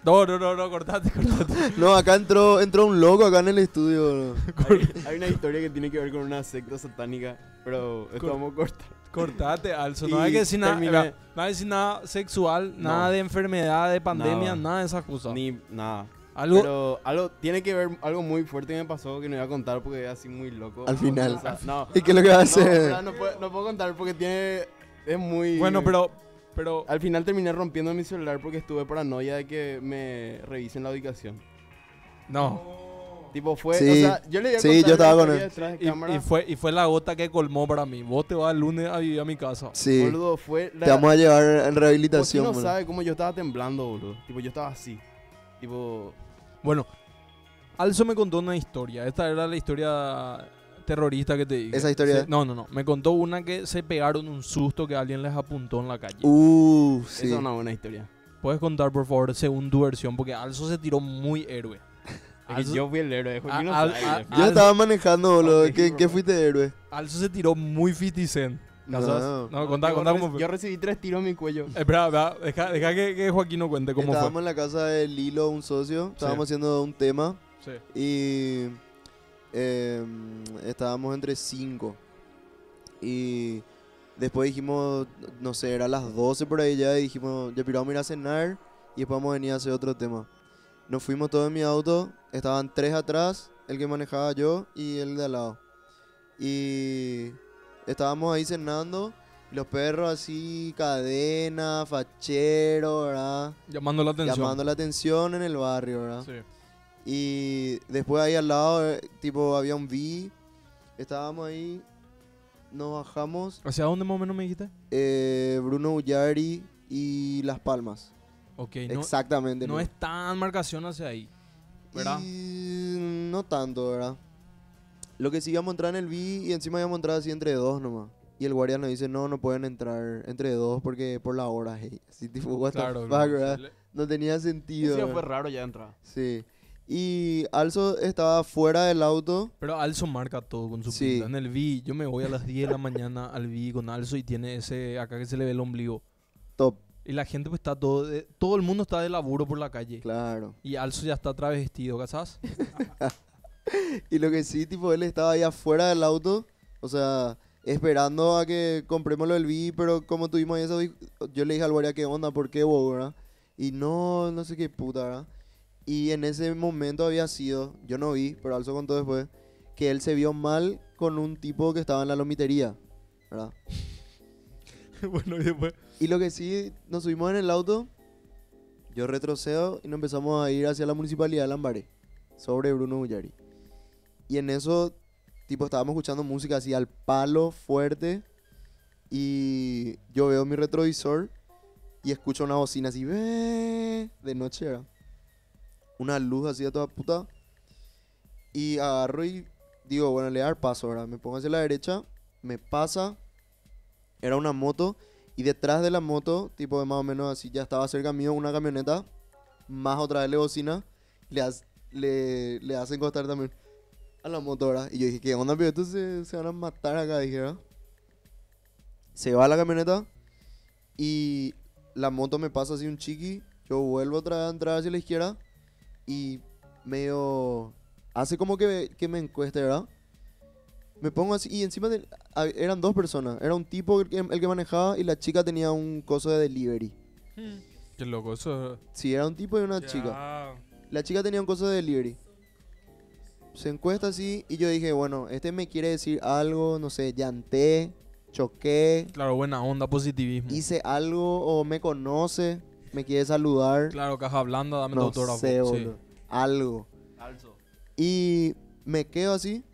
No, no, no, no, cortate, cortate. No, acá entró, entró un loco acá en el estudio. bro. Hay, hay una historia que tiene que ver con una secta satánica, pero esto Cor- vamos a cortar. Cortate, Alzo. Y No hay que decir nada, no hay que decir nada sexual, No. nada de enfermedad, de pandemia, Nada. nada de esas cosas. Ni nada. Algo, Pero algo tiene que ver, algo muy fuerte que me pasó que no voy a contar porque es así muy loco. Al final. O sea, no, ¿Y qué es lo que va a no, hacer? verdad, no, puedo, no puedo contar porque tiene. Es muy. bueno, pero, pero, Al final terminé rompiendo mi celular porque estuve paranoia de que me revisen la ubicación. no. Tipo, fue. Sí. o sea, yo le iba a Sí, yo estaba con él. Y, y fue, y fue la gota que colmó para mí. Vos te vas el lunes a vivir a mi casa. Sí, Boludo, fue. La, te vamos a llevar en rehabilitación. no bro. sabe cómo yo estaba temblando, boludo. Tipo, yo estaba así. Tipo. Bueno, Alzo me contó una historia. Esta era la historia terrorista que te dije. ¿Esa historia? Se- no, no, no. Me contó una que se pegaron un susto que alguien les apuntó en la calle. Uh, sí. Esa es una buena historia. Puedes contar, por favor, según tu versión, porque Alzo se tiró muy héroe. Alzo- yo fui el héroe. Joaquín no. Yo estaba manejando, boludo. ¿Qué, qué fuiste héroe? Alzo se tiró muy 50 Cent. ¿Casas? No. No, contá, Yo contá re- cómo fue. Yo recibí tres tiros en mi cuello. Espera, espera, deja, deja que, que Joaquín nos cuente cómo Estábamos fue. en la casa de Lilo, un socio. Estábamos haciendo un tema. Sí. Y eh, estábamos entre cinco. Y después dijimos, no sé, era las 12 por ahí ya. Y dijimos, ya pero vamos a ir a cenar. Y después vamos a venir a hacer otro tema. Nos fuimos todos en mi auto. Estaban tres atrás, el que manejaba yo y el de al lado. Y estábamos ahí cenando. Los perros así, cadena, fachero, ¿verdad? Llamando la atención. Llamando la atención en el barrio, ¿verdad? Sí. Y después ahí al lado, eh, tipo, había un V. Estábamos ahí, nos bajamos. ¿Hacia dónde más o menos me dijiste? eh, Bruno Ullari y Las Palmas. Ok, no, Exactamente. no es tan marcación hacia ahí. ¿verdad? Y no tanto, ¿verdad? Lo que sí íbamos a entrar en el V y encima íbamos a entrar así entre dos nomás. Y el guardia nos dice, no, no pueden entrar entre dos porque por la hora, hey. Así tipo, what Claro, the no, fuck, ¿verdad? le- No tenía sentido. Sí, fue raro ya entrar. Sí. Y Alzo estaba fuera del auto. Pero Alzo marca todo con su Sí. pinta. En el V, yo me voy a las 10 de la mañana al V con Alzo y tiene ese, acá que se le ve el ombligo. Top, Y la gente pues está todo, de- todo el mundo está de laburo por la calle. claro. Y Alzo ya está travestido, ¿casás? Y lo que sí, tipo, él estaba ahí afuera del auto, o sea, esperando a que compremos lo del pero como tuvimos ahí eso, yo le dije al guardia, ¿qué onda? ¿Por qué vos, verdad? Y no, no sé qué puta, ¿verdad? Y en ese momento había sido, yo no vi, pero Alzo contó después, que él se vio mal con un tipo que estaba en la lomitería, ¿verdad? bueno, y después... Y lo que sí, nos subimos en el auto, yo retrocedo y nos empezamos a ir hacia la municipalidad de Lambaré, sobre Bruno Ullari. Y en eso, tipo, estábamos escuchando música así al palo, fuerte, y yo veo mi retrovisor y escucho una bocina así, "Ve", de noche, ¿verdad? Una luz así a toda puta. Y agarro y digo, bueno, le voy a dar paso, ¿verdad? Me pongo hacia la derecha, me pasa, era una moto. Y detrás de la moto, tipo de más o menos así, ya estaba cerca mío una camioneta, más otra vez le bocina, le, le hacen costar también. A la moto, ¿verdad? Y yo dije, ¿qué onda, pero estos se, se van a matar acá, dije, ¿verdad? Se va la camioneta y la moto me pasa así un chiqui. Yo vuelvo otra vez a entrar hacia la izquierda y medio. Hace como que, que me encueste, ¿verdad? Me pongo así y encima de- eran dos personas. Era un tipo el que, el que manejaba y la chica tenía un coso de delivery. Qué loco, eso. Sí, era un tipo y una chica. La chica tenía un coso de delivery. Se encuesta así y yo dije, bueno, este me quiere decir algo, no sé, llanté, choqué, Claro, buena onda, positivismo. hice algo o me conoce, me quiere saludar. Claro, caja blanda, dame tu no autógrafo. sé, Sí. Algo. Y me quedo así.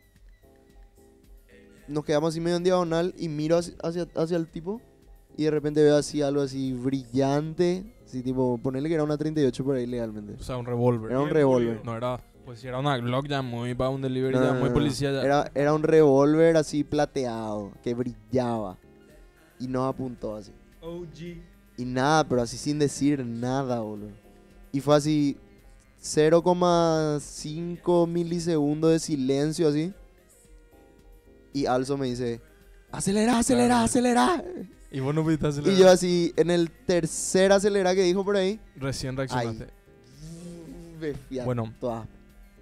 Nos quedamos así medio en diagonal y miro hacia, hacia, hacia el tipo. Y de repente veo así algo así brillante. Así tipo, ponerle que era una 38 por ahí legalmente. O sea, un revólver. Era un revólver. No era, pues si era una Glock ya muy para un delivery, No, ya no, muy no, policía ya. Era, era un revólver así plateado, que brillaba. Y nos apuntó así. Y nada, pero así sin decir nada, boludo. Y fue así 0,5 milisegundos de silencio así. Y Alzo me dice, acelera, acelera, Claro. acelera. Y vos no pudiste Y yo así, en el tercer acelerar que dijo por ahí, Recién reaccionaste. Bueno, toda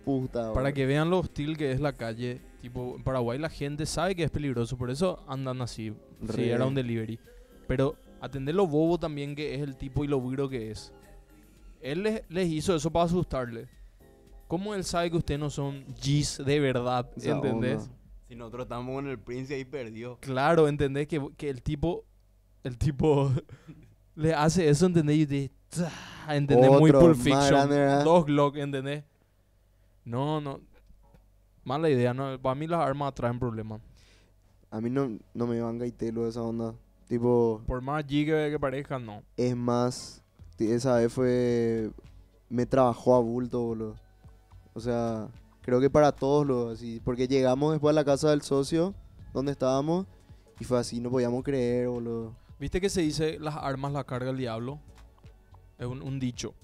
puta, para que vean lo hostil que es la calle, tipo, en Paraguay la gente sabe que es peligroso, por eso andan así. Sí, Re. era un delivery. Pero atender lo bobo también que es el tipo y lo virgo que es. Él les, les hizo eso para asustarle. ¿Cómo él sabe que ustedes no son G's de verdad? Esa ¿Entendés? onda. Si nosotros estamos con el Prince y ahí perdió. Claro, ¿entendés? Que, que el tipo, el tipo le hace eso, ¿entendés? Y te, ¡tah! ¿entendés? Muy Otro Pulp más Fiction. Dos Glock, ¿entendés? No, no. Mala idea, ¿no? Para mí las armas traen problemas. A mí no, no me van gaitelo esa onda. Tipo, Por más G que, que parezcan, no. es más, esa vez fue, me trabajó a bulto, boludo. O sea, creo que para todos los así, porque llegamos después a la casa del socio, donde estábamos, y fue así, no podíamos creer, boludo. ¿Viste que se dice las armas las carga el diablo? Es un, un dicho.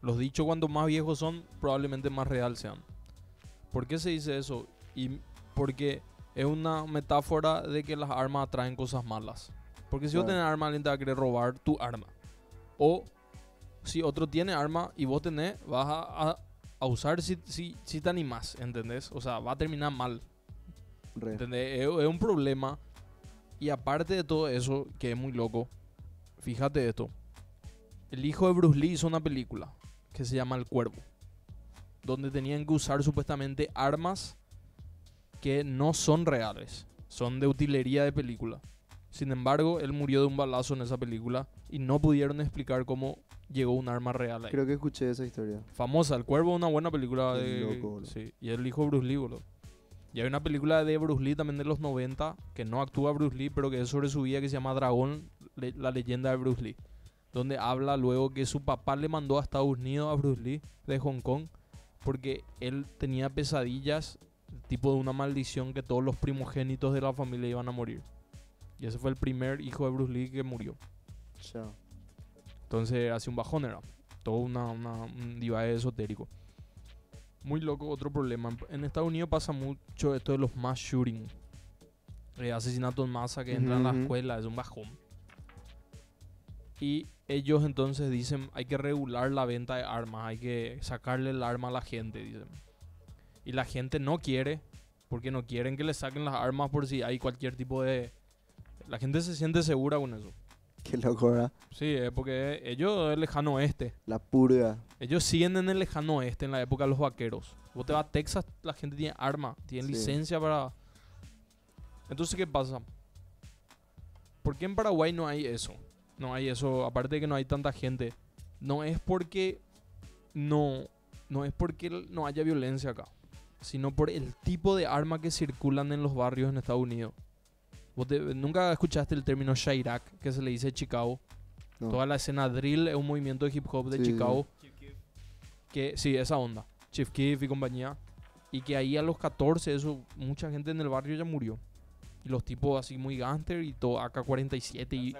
Los dichos cuanto más viejos son, probablemente más real sean. ¿Por qué se dice eso? Y porque es una metáfora de que las armas atraen cosas malas. Porque si Claro. tenés arma, alguien te va a querer robar tu arma. O si otro tiene arma y vos tenés, vas a, a- a usar si, si, si te animás, ¿entendés? O sea, va a terminar mal. Re. ¿Entendés? Es, es un problema. Y aparte de todo eso, que es muy loco, fíjate esto. El hijo de Bruce Lee hizo una película que se llama El Cuervo. Donde tenían que usar supuestamente armas que no son reales. Son de utilería de película. Sin embargo, él murió de un balazo en esa película y no pudieron explicar cómo llegó un arma real ahí. Creo que escuché esa historia. Famosa, El Cuervo, una buena película Qué de... loco, sí, y el hijo de Bruce Lee, boludo. Y hay una película de Bruce Lee también de los 90, que no actúa Bruce Lee, pero que es sobre su vida, que se llama Dragón, le- la leyenda de Bruce Lee. Donde habla luego que su papá le mandó a Estados Unidos a Bruce Lee de Hong Kong, porque él tenía pesadillas, tipo de una maldición, que todos los primogénitos de la familia iban a morir. Y ese fue el primer hijo de Bruce Lee que murió. Chao. Entonces, hace un bajón era. Todo una, una- un divague esotérico. Muy loco, otro problema. En Estados Unidos pasa mucho esto de los mass shooting. Eh, asesinatos en masa que entran a la escuela, es un bajón. Y ellos entonces dicen, hay que regular la venta de armas, hay que sacarle el arma a la gente, dicen. Y la gente no quiere, porque no quieren que le saquen las armas por si hay cualquier tipo de... La gente se siente segura con eso. Qué loco, ¿verdad? Sí, es porque ellos es lejano oeste. La purga. Ellos siguen en el lejano oeste en la época de los vaqueros. Vos te vas a Texas, la gente tiene arma, tiene Sí. licencia para... Entonces, ¿qué pasa? ¿Por qué en Paraguay no hay eso? No hay eso, aparte de que no hay tanta gente. No es porque no, no es porque no haya violencia acá, sino por el tipo de arma que circulan en los barrios en Estados Unidos. ¿Vos te- nunca escuchaste el término Chirac, que se le dice Chicago? No. Toda la escena drill es un movimiento de hip hop de Sí, sí. Chicago. Que sí, esa onda. Chief Keef y compañía. Y que ahí a los 14, eso, mucha gente en el barrio ya murió. Y los tipos así muy gangster y todo AK-47 y, y-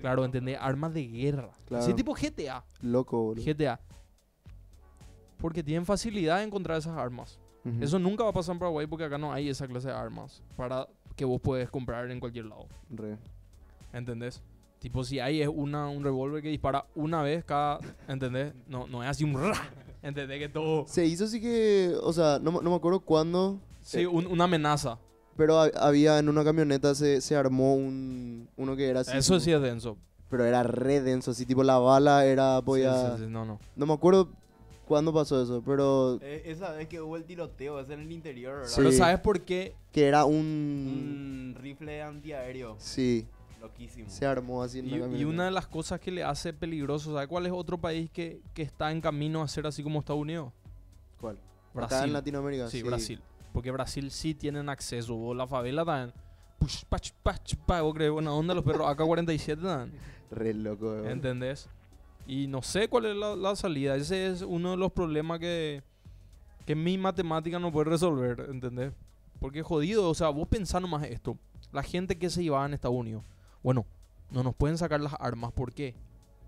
claro, ¿entendés? Armas de guerra. Claro. Así tipo GTA. Loco, boludo. GTA. Porque tienen facilidad de encontrar esas armas. Ujú. Eso nunca va a pasar en Paraguay porque acá no hay esa clase de armas para que vos puedes comprar en cualquier lado. Re. ¿Entendés? Tipo, si hay es una, un revólver que dispara una vez cada. ¿Entendés? No, no es así un. ra, ¿Entendés? Que todo. Se hizo así que, o sea, no, me- no me acuerdo cuándo, Sí, un- una amenaza. Pero ha- había en una camioneta se, se armó un uno que era así. Eso tipo- sí es denso. Pero era re denso, así tipo la bala era Sí, podía... sí, sí, no, no. No me acuerdo cuándo pasó eso, pero Eh, esa vez que hubo el tiroteo, es en el interior, ¿verdad? Sí. Pero ¿sabes por qué? que era un... Un rifle antiaéreo. Sí, Loquísimo. se armó así en Y, la y camioneta. una de las cosas que le hace peligroso, ¿sabes cuál es otro país que, que está en camino a ser así como Estados Unidos? ¿Cuál? Brasil. Acá en Latinoamérica. Sí, Brasil. Porque Brasil sí tienen acceso. Vos, la favela también. Push, pach, pach, pa, vos crees buena onda los perros AK-47 dan. Re loco. ¿Entendés? Y no sé cuál es la, la salida. Ese es uno de los problemas que, que mi matemática no puede resolver. ¿Entendés? Porque jodido. O sea, vos pensá nomás esto. La gente que se iba en Estados Unidos. Bueno, no nos pueden sacar las armas. ¿Por qué?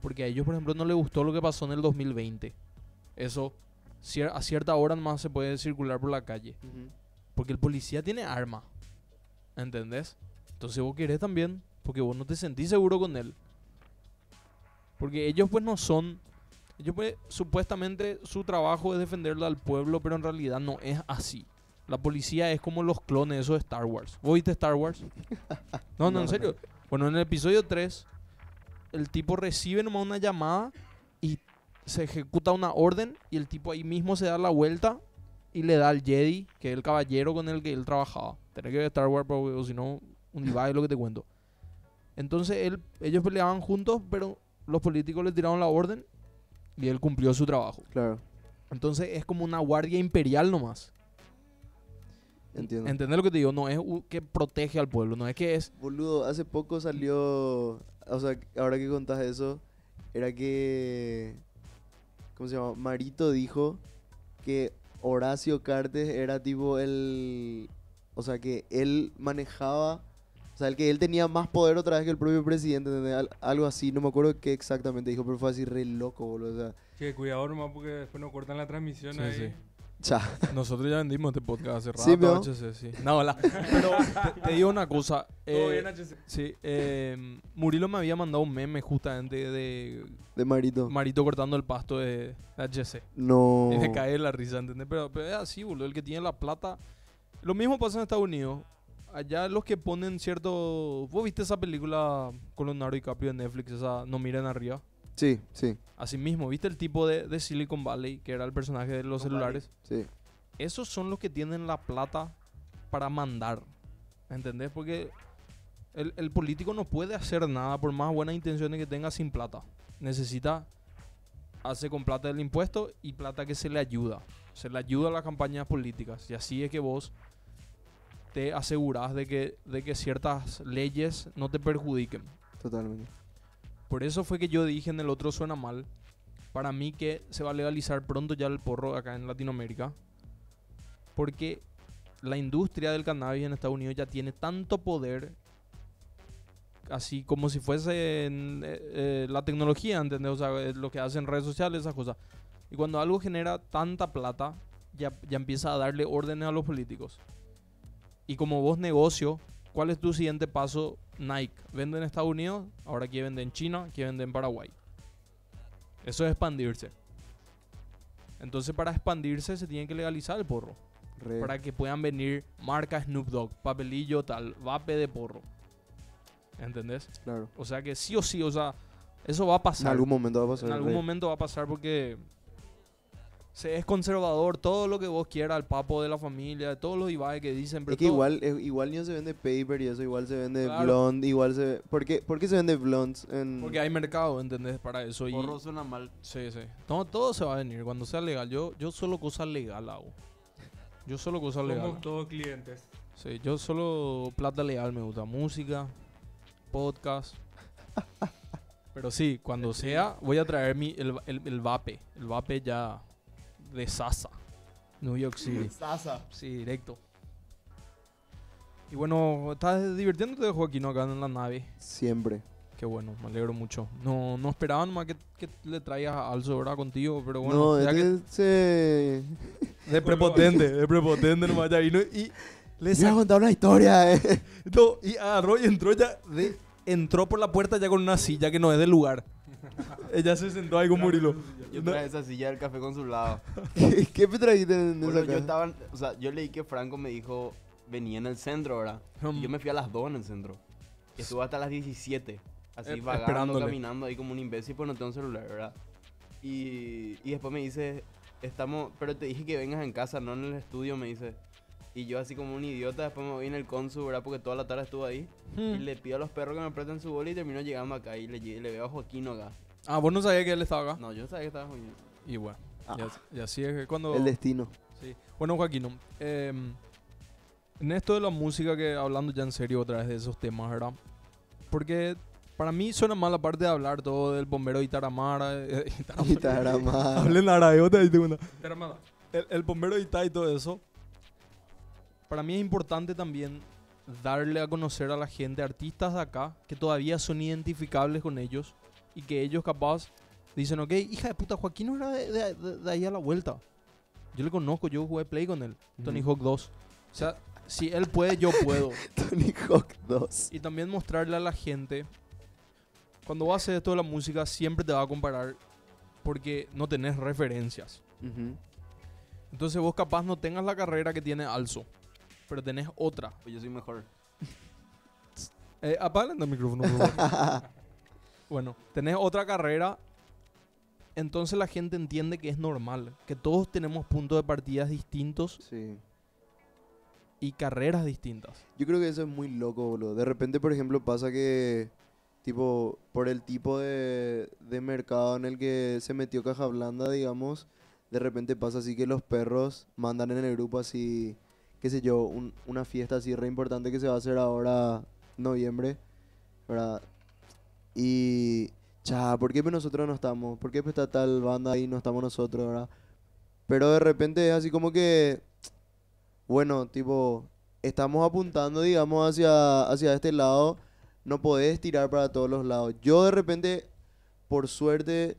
Porque a ellos, por ejemplo, no les gustó lo que pasó en el 2020. Eso, cier- a cierta hora más se puede circular por la calle. Porque el policía tiene arma. ¿Entendés? Entonces vos querés también. Porque vos no te sentís seguro con él. Porque ellos pues no son... Ellos pues supuestamente su trabajo es defenderle al pueblo, pero en realidad no es así. La policía es como los clones esos de Star Wars. ¿Vos viste Star Wars? No, no, No. en serio. Bueno, en el episodio 3, el tipo recibe nomás una llamada y se ejecuta una orden y el tipo ahí mismo se da la vuelta y le da al Jedi, que es el caballero con el que él trabajaba. Tenés que ver Star Wars, porque, o si no, un es lo que te cuento. Entonces él, ellos peleaban juntos, pero los políticos le tiraron la orden y él cumplió su trabajo. Claro, Entonces es como una guardia imperial nomás. entiendo. ¿Entendés lo que te digo? No es que protege al pueblo, no es que es... Boludo, hace poco salió. O sea, ahora que contás eso, era que. ¿Cómo se llama? Marito dijo que Horacio Cartes era tipo el. O sea, que él manejaba. O sea, el que él tenía más poder otra vez que el propio presidente, algo así, no me acuerdo qué exactamente dijo, pero fue así re loco, boludo. O sea, Che, cuidado nomás porque después nos cortan la transmisión Sí, ahí. sí. Cha. Nosotros ya vendimos este podcast hace rato, Sí, pero- HC, sí. No, la- pero te, te digo una cosa. Todo eh, bien, HC. Sí, eh, Murilo me había mandado un meme justamente de De Marito. Marito cortando el pasto de de HC. No. Y me cae la risa, ¿entendés? Pero, pero es así, boludo. El que tiene la plata. Lo mismo pasa en Estados Unidos. Allá los que ponen cierto. ¿Vos viste esa película con Leonardo DiCaprio de Netflix? Esa No miren arriba. Sí, sí, Así mismo, ¿viste el tipo de, de Silicon Valley que era el personaje de los Silicon Valley. celulares? sí. Esos son los que tienen la plata para mandar. ¿Entendés? Porque el, el político no puede hacer nada por más buenas intenciones que tenga sin plata. Necesita hace con plata del impuesto y plata que se le ayuda. Se le ayuda a las campañas políticas. Y así es que vos te asegurás de que, de que ciertas leyes no te perjudiquen. Totalmente. Por eso fue que yo dije en el otro suena mal. Para mí que se va a legalizar pronto ya el porro acá en Latinoamérica. Porque la industria del cannabis en Estados Unidos ya tiene tanto poder. Así como si fuese eh, eh, la tecnología, ¿entendés? O sea, eh, lo que hacen redes sociales, esas cosas. Y cuando algo genera tanta plata, ya, ya empieza a darle órdenes a los políticos. Y como vos negocio, ¿cuál es tu siguiente paso? Nike. Vende en Estados Unidos, ahora quiere vender en China, quiere vender en Paraguay. Eso es expandirse. Entonces para expandirse se tiene que legalizar el porro. Re. Para que puedan venir marca Snoop Dogg, papelillo tal, vape de porro. ¿Entendés? Claro. O sea que sí o sí, o sea, eso va a En pasar. algún momento va a pasar. En algún re. momento va a pasar porque se es conservador, todo lo que vos quieras, el papo de la familia, todos los Ibai que dicen, pero Es que todo- igual, igual no se vende paper y eso, igual se vende Claro. blonde, igual se... ¿Por qué, por qué se vende blondes en...? porque hay mercado, ¿entendés? Para eso. Y, Porro suena mal. sí, sí. No, todo se va a venir cuando sea legal. Yo, yo solo cosas legal hago. Yo solo cosas legal. Somos todos clientes. Sí, yo solo plata legal me gusta. Música, podcast. Pero sí, cuando sea, voy a traer mi, el, el, el vape. El vape ya de Sasa. New York City. Sasa. Sí, directo. Y bueno, ¿estás divirtiéndote, Joaquín, acá en la nave? Siempre. Qué bueno, me alegro mucho. No, no esperaba nomás que, que le traigas a Alzo, ¿verdad? Contigo, pero bueno, no, ya que- se... De prepotente, de prepotente nomás ya vino y le voy a contar una historia, eh. todo, y agarró y entró ya de, entró por la puerta ya con una silla que no es del lugar. Ella se sentó ahí con Murilo. Yo traje esa silla del café con su lado. ¿Qué, me trajiste en Bueno, esa yo casa? estaba, o sea, yo leí que Franco me dijo, venía en el centro, ¿verdad? Y yo me fui a las 2 en el centro. Y estuve hasta las 17. Así Eh, vagando, esperándole. caminando ahí como un imbécil, pues no tengo celular, ¿verdad? Y, y después me dice, estamos, pero te dije que vengas en casa, no en el estudio, me dice. Y yo así como un idiota, después me voy en el consu, ¿verdad? Porque toda la tarde estuve ahí. Hmm. Y le pido a los perros que me presten su bola y termino llegando acá y le, le veo a Joaquín acá. Ah, vos no sabías que él estaba acá. No, yo no sabía que estaba Joaquín. Y bueno, Ah. y, así es que cuando... El destino. Sí. Bueno, Joaquín, em, en esto de la música, que hablando ya en serio otra vez de esos temas, ¿verdad? Porque para mí suena mal la parte de hablar todo del bombero de Itaramara. eh, Itaramara. Itaramara. Hablen árabe, otra vez, segunda. Pero, hermano, El, el bombero de Ita y todo eso. Para mí es importante también darle a conocer a la gente artistas de acá que todavía son identificables con ellos y que ellos capaz dicen, ok, hija de puta, Joaquín no era de, de- de- de ahí a la vuelta. Yo le conozco, yo jugué Play con él, Tony Hawk 2. O sea, si él puede, yo puedo. Tony Hawk 2. Y también mostrarle a la gente, cuando vas a hacer esto de la música, siempre te va a comparar porque no tenés referencias. Entonces vos capaz no tengas la carrera que tiene Alzo, pero tenés otra. Pues yo soy mejor. Eh, apaguen el micrófono, por favor. bueno, tenés otra carrera, entonces la gente entiende que es normal, que todos tenemos puntos de partidas distintos Sí. y carreras distintas. Yo creo que eso es muy loco, boludo. De repente, por ejemplo, pasa que, tipo, por el tipo de, de mercado en el que se metió Caja Blanda, digamos, de repente pasa así que los perros mandan en el grupo así, qué sé yo, un- una fiesta así re importante que se va a hacer ahora noviembre, ¿verdad? Y, cha, ¿por qué pues nosotros no estamos? ¿Por qué pues está tal banda ahí y no estamos nosotros, verdad? Pero de repente es así como que, bueno, tipo, estamos apuntando, digamos, hacia, hacia este lado, no podés tirar para todos los lados. Yo de repente, por suerte,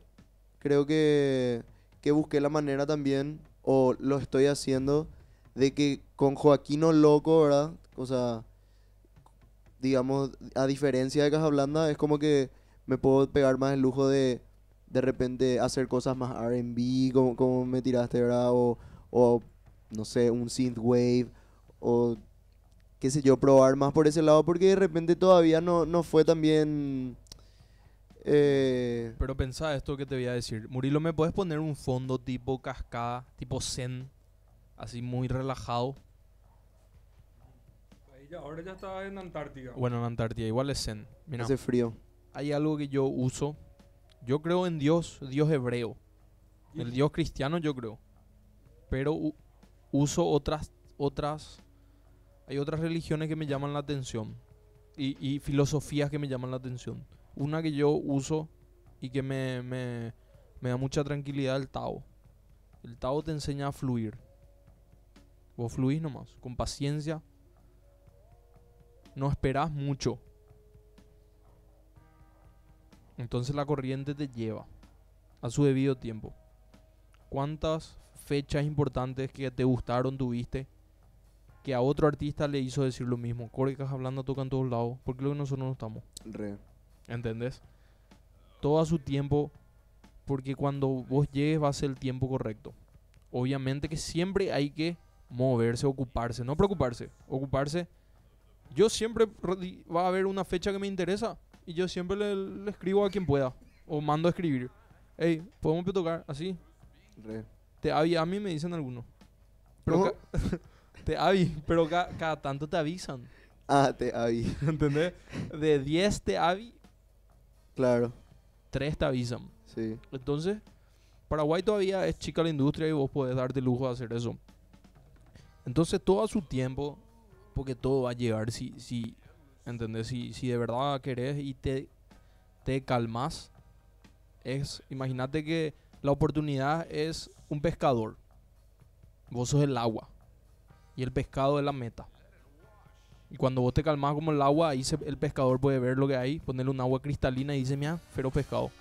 creo que, que busqué la manera también, o lo estoy haciendo, de que con Joaquino Loco, ¿verdad? O sea, digamos, a diferencia de Casablanda, es como que me puedo pegar más el lujo de de repente hacer cosas más R&B, como, como me tiraste, ¿verdad? O, o, no sé, un synthwave, o qué sé yo, probar más por ese lado, porque de repente todavía no, no fue tan bien... eh, Pero pensá esto que te voy a decir. Murilo, ¿me puedes poner un fondo tipo cascada, tipo zen, así muy relajado? ahí ya- ahora ya está en Antártica. Bueno, en Antártida, igual es zen. Mira, hace frío. hay algo que yo uso. Yo creo en Dios, Dios hebreo. El Dios cristiano yo creo. Pero uso otras, otras, hay otras religiones que me llaman la atención. Y, y filosofías que me llaman la atención. Una que yo uso y que me, me, me da mucha tranquilidad, el Tao. El Tao te enseña a fluir. Vos fluís nomás, con paciencia. No esperás mucho. Entonces la corriente te lleva a su debido tiempo. ¿Cuántas fechas importantes que te gustaron tuviste que a otro artista le hizo decir lo mismo? Corey hablando toca en todos lados. ¿Por qué lo que nosotros no estamos? Re. ¿Entendés? Todo a su tiempo, porque cuando vos llegues va a ser el tiempo correcto. Obviamente que siempre hay que moverse, ocuparse, no preocuparse, ocuparse. Yo siempre re- va a haber una fecha que me interesa y yo siempre le, le escribo a quien pueda o mando a escribir. Hey, podemos tocar así. Re. Te avi, a mí me dicen algunos. Pero te avi, pero ca- cada tanto te avisan. Ah, te avi. ¿Entendés? De 10 te avi, Claro. 3 te avisan. Sí. Entonces, Paraguay todavía es chica la industria y vos podés darte lujo de hacer eso. Entonces, todo a su tiempo, porque todo va a llegar si, si. Si, si de verdad querés y te, te calmas, es, imagínate que la oportunidad es un pescador. Vos sos el agua y el pescado es la meta. Y cuando vos te calmas como el agua, ahí el pescador puede ver lo que hay, ponerle un agua cristalina y dice, mira, feroz pescado.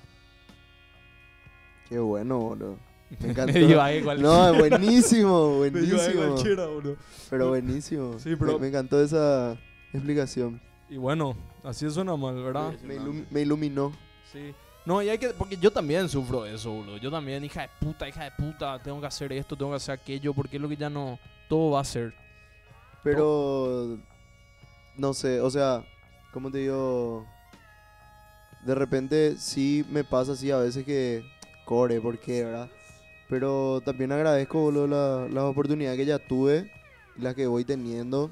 Qué bueno, boludo. Me encantó. Me cual- No, buenísimo, me buenísimo. cualquiera. Pero buenísimo. Sí, pero- Me, me encantó esa explicación. Y bueno, así suena mal, ¿verdad? Me, ilum- me iluminó. Sí. No, y hay que. Porque yo también sufro eso, boludo. Yo también, hija de puta, hija de puta, tengo que hacer esto, tengo que hacer aquello, porque es lo que ya no. Todo va a ser. Pero. No sé, o sea, ¿cómo te digo? De repente sí me pasa así a veces que. Core, ¿por qué, verdad? Pero también agradezco, boludo, la- las oportunidades que ya tuve, las que voy teniendo.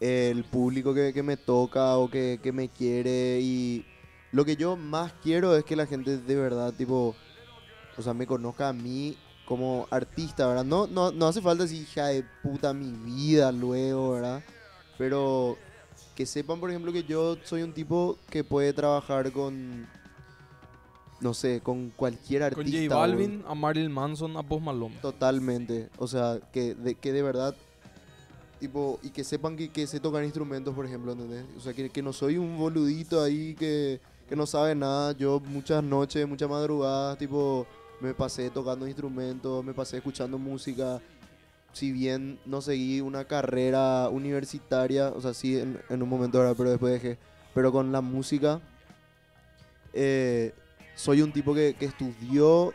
El público que, que me toca o que, que me quiere. Y lo que yo más quiero es que la gente de verdad, tipo. O sea, me conozca a mí como artista, ¿verdad? No, no, no hace falta decir hija de puta mi vida luego, ¿verdad? Pero que sepan, por ejemplo, que yo soy un tipo que puede trabajar con, no sé, con cualquier Con artista. J o- Balvin, a Marilyn Manson, a Post Malone. Totalmente. O sea, que de, que de verdad, tipo, y que sepan que, que sé tocar instrumentos, por ejemplo, ¿entendés? O sea, que, que no soy un boludito ahí que, que no sabe nada. Yo muchas noches, muchas madrugadas, tipo, me pasé tocando instrumentos, me pasé escuchando música. Si bien no seguí una carrera universitaria, o sea, sí en, en un momento ahora, pero después dejé. Pero con la música, eh, soy un tipo que, que estudió,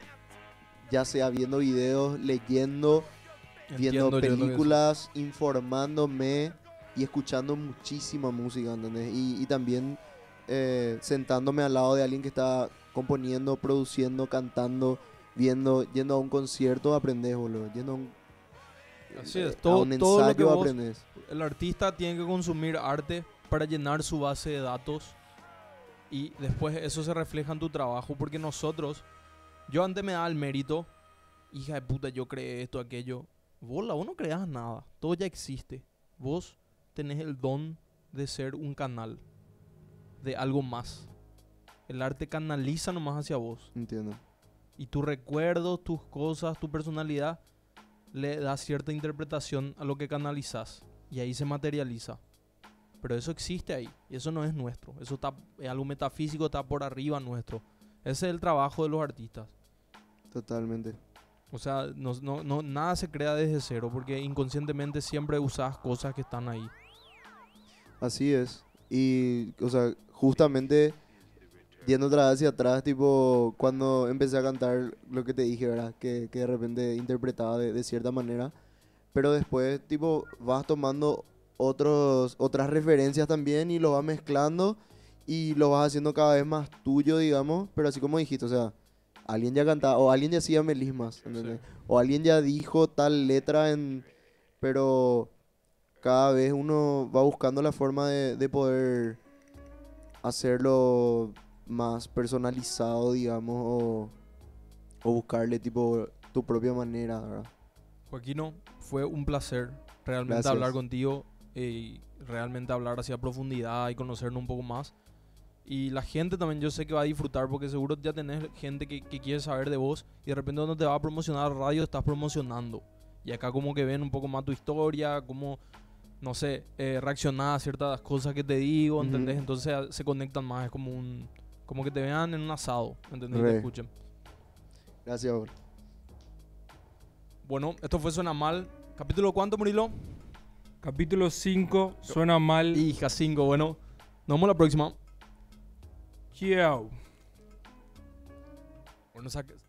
ya sea viendo videos, leyendo, viendo Entiendo, películas, informándome y escuchando muchísima música, ¿entendés? Y, y también eh, sentándome al lado de alguien que está componiendo, produciendo, cantando, viendo, yendo a un concierto, aprendes, boludo. Yendo a un, Así es, a todo- un todo lo que ensayo, vos- aprendes. El artista tiene que consumir arte para llenar su base de datos y después eso se refleja en tu trabajo porque nosotros, yo antes me daba el mérito, hija de puta, yo creé esto, aquello. Vos, la, vos no creas nada, todo ya existe. Vos tenés el don de ser un canal de algo más. El arte canaliza nomás hacia vos. Entiendo. Y tus recuerdos, tus cosas, tu personalidad le da cierta interpretación a lo que canalizas. Y ahí se materializa. Pero eso existe ahí. Y eso no es nuestro. Eso está, es algo metafísico, está por arriba nuestro. Ese es el trabajo de los artistas. Totalmente. O sea, no, no- no- nada se crea desde cero. Porque inconscientemente siempre usas cosas que están ahí. Así es. Y, o sea, justamente yendo otra vez hacia atrás, tipo, cuando empecé a cantar lo que te dije, ¿verdad? Que, que de repente interpretaba de, de cierta manera. Pero después, tipo, vas tomando otros, otras referencias también y lo vas mezclando y lo vas haciendo cada vez más tuyo, digamos. Pero así como dijiste, o sea, alguien ya cantaba, o alguien ya hacía melismas, ¿entendés? O alguien ya dijo tal letra en... Pero cada vez uno va buscando la forma de, de poder hacerlo más personalizado, digamos, o, o buscarle tipo tu propia manera, ¿verdad? Joaquino, fue un placer realmente Gracias. hablar contigo y realmente hablar hacia profundidad y conocernos un poco más. Y la gente también yo sé que va a disfrutar porque seguro ya tenés gente que, que quiere saber de vos y de repente cuando te va a promocionar radio estás promocionando. Y acá como que ven un poco más tu historia, cómo, no sé, eh, reaccionar a ciertas cosas que te digo. ¿entendés? Entonces ah, se conectan más, es como un... Como que te vean en un asado, ¿entendés? Y te Re. escuchen. Gracias, bro. Bueno, esto fue Suena Mal. ¿Capítulo cuánto, Murilo? Capítulo 5, suena mal. Hija 5, bueno. Nos vemos la próxima. Chao. Bueno, saques.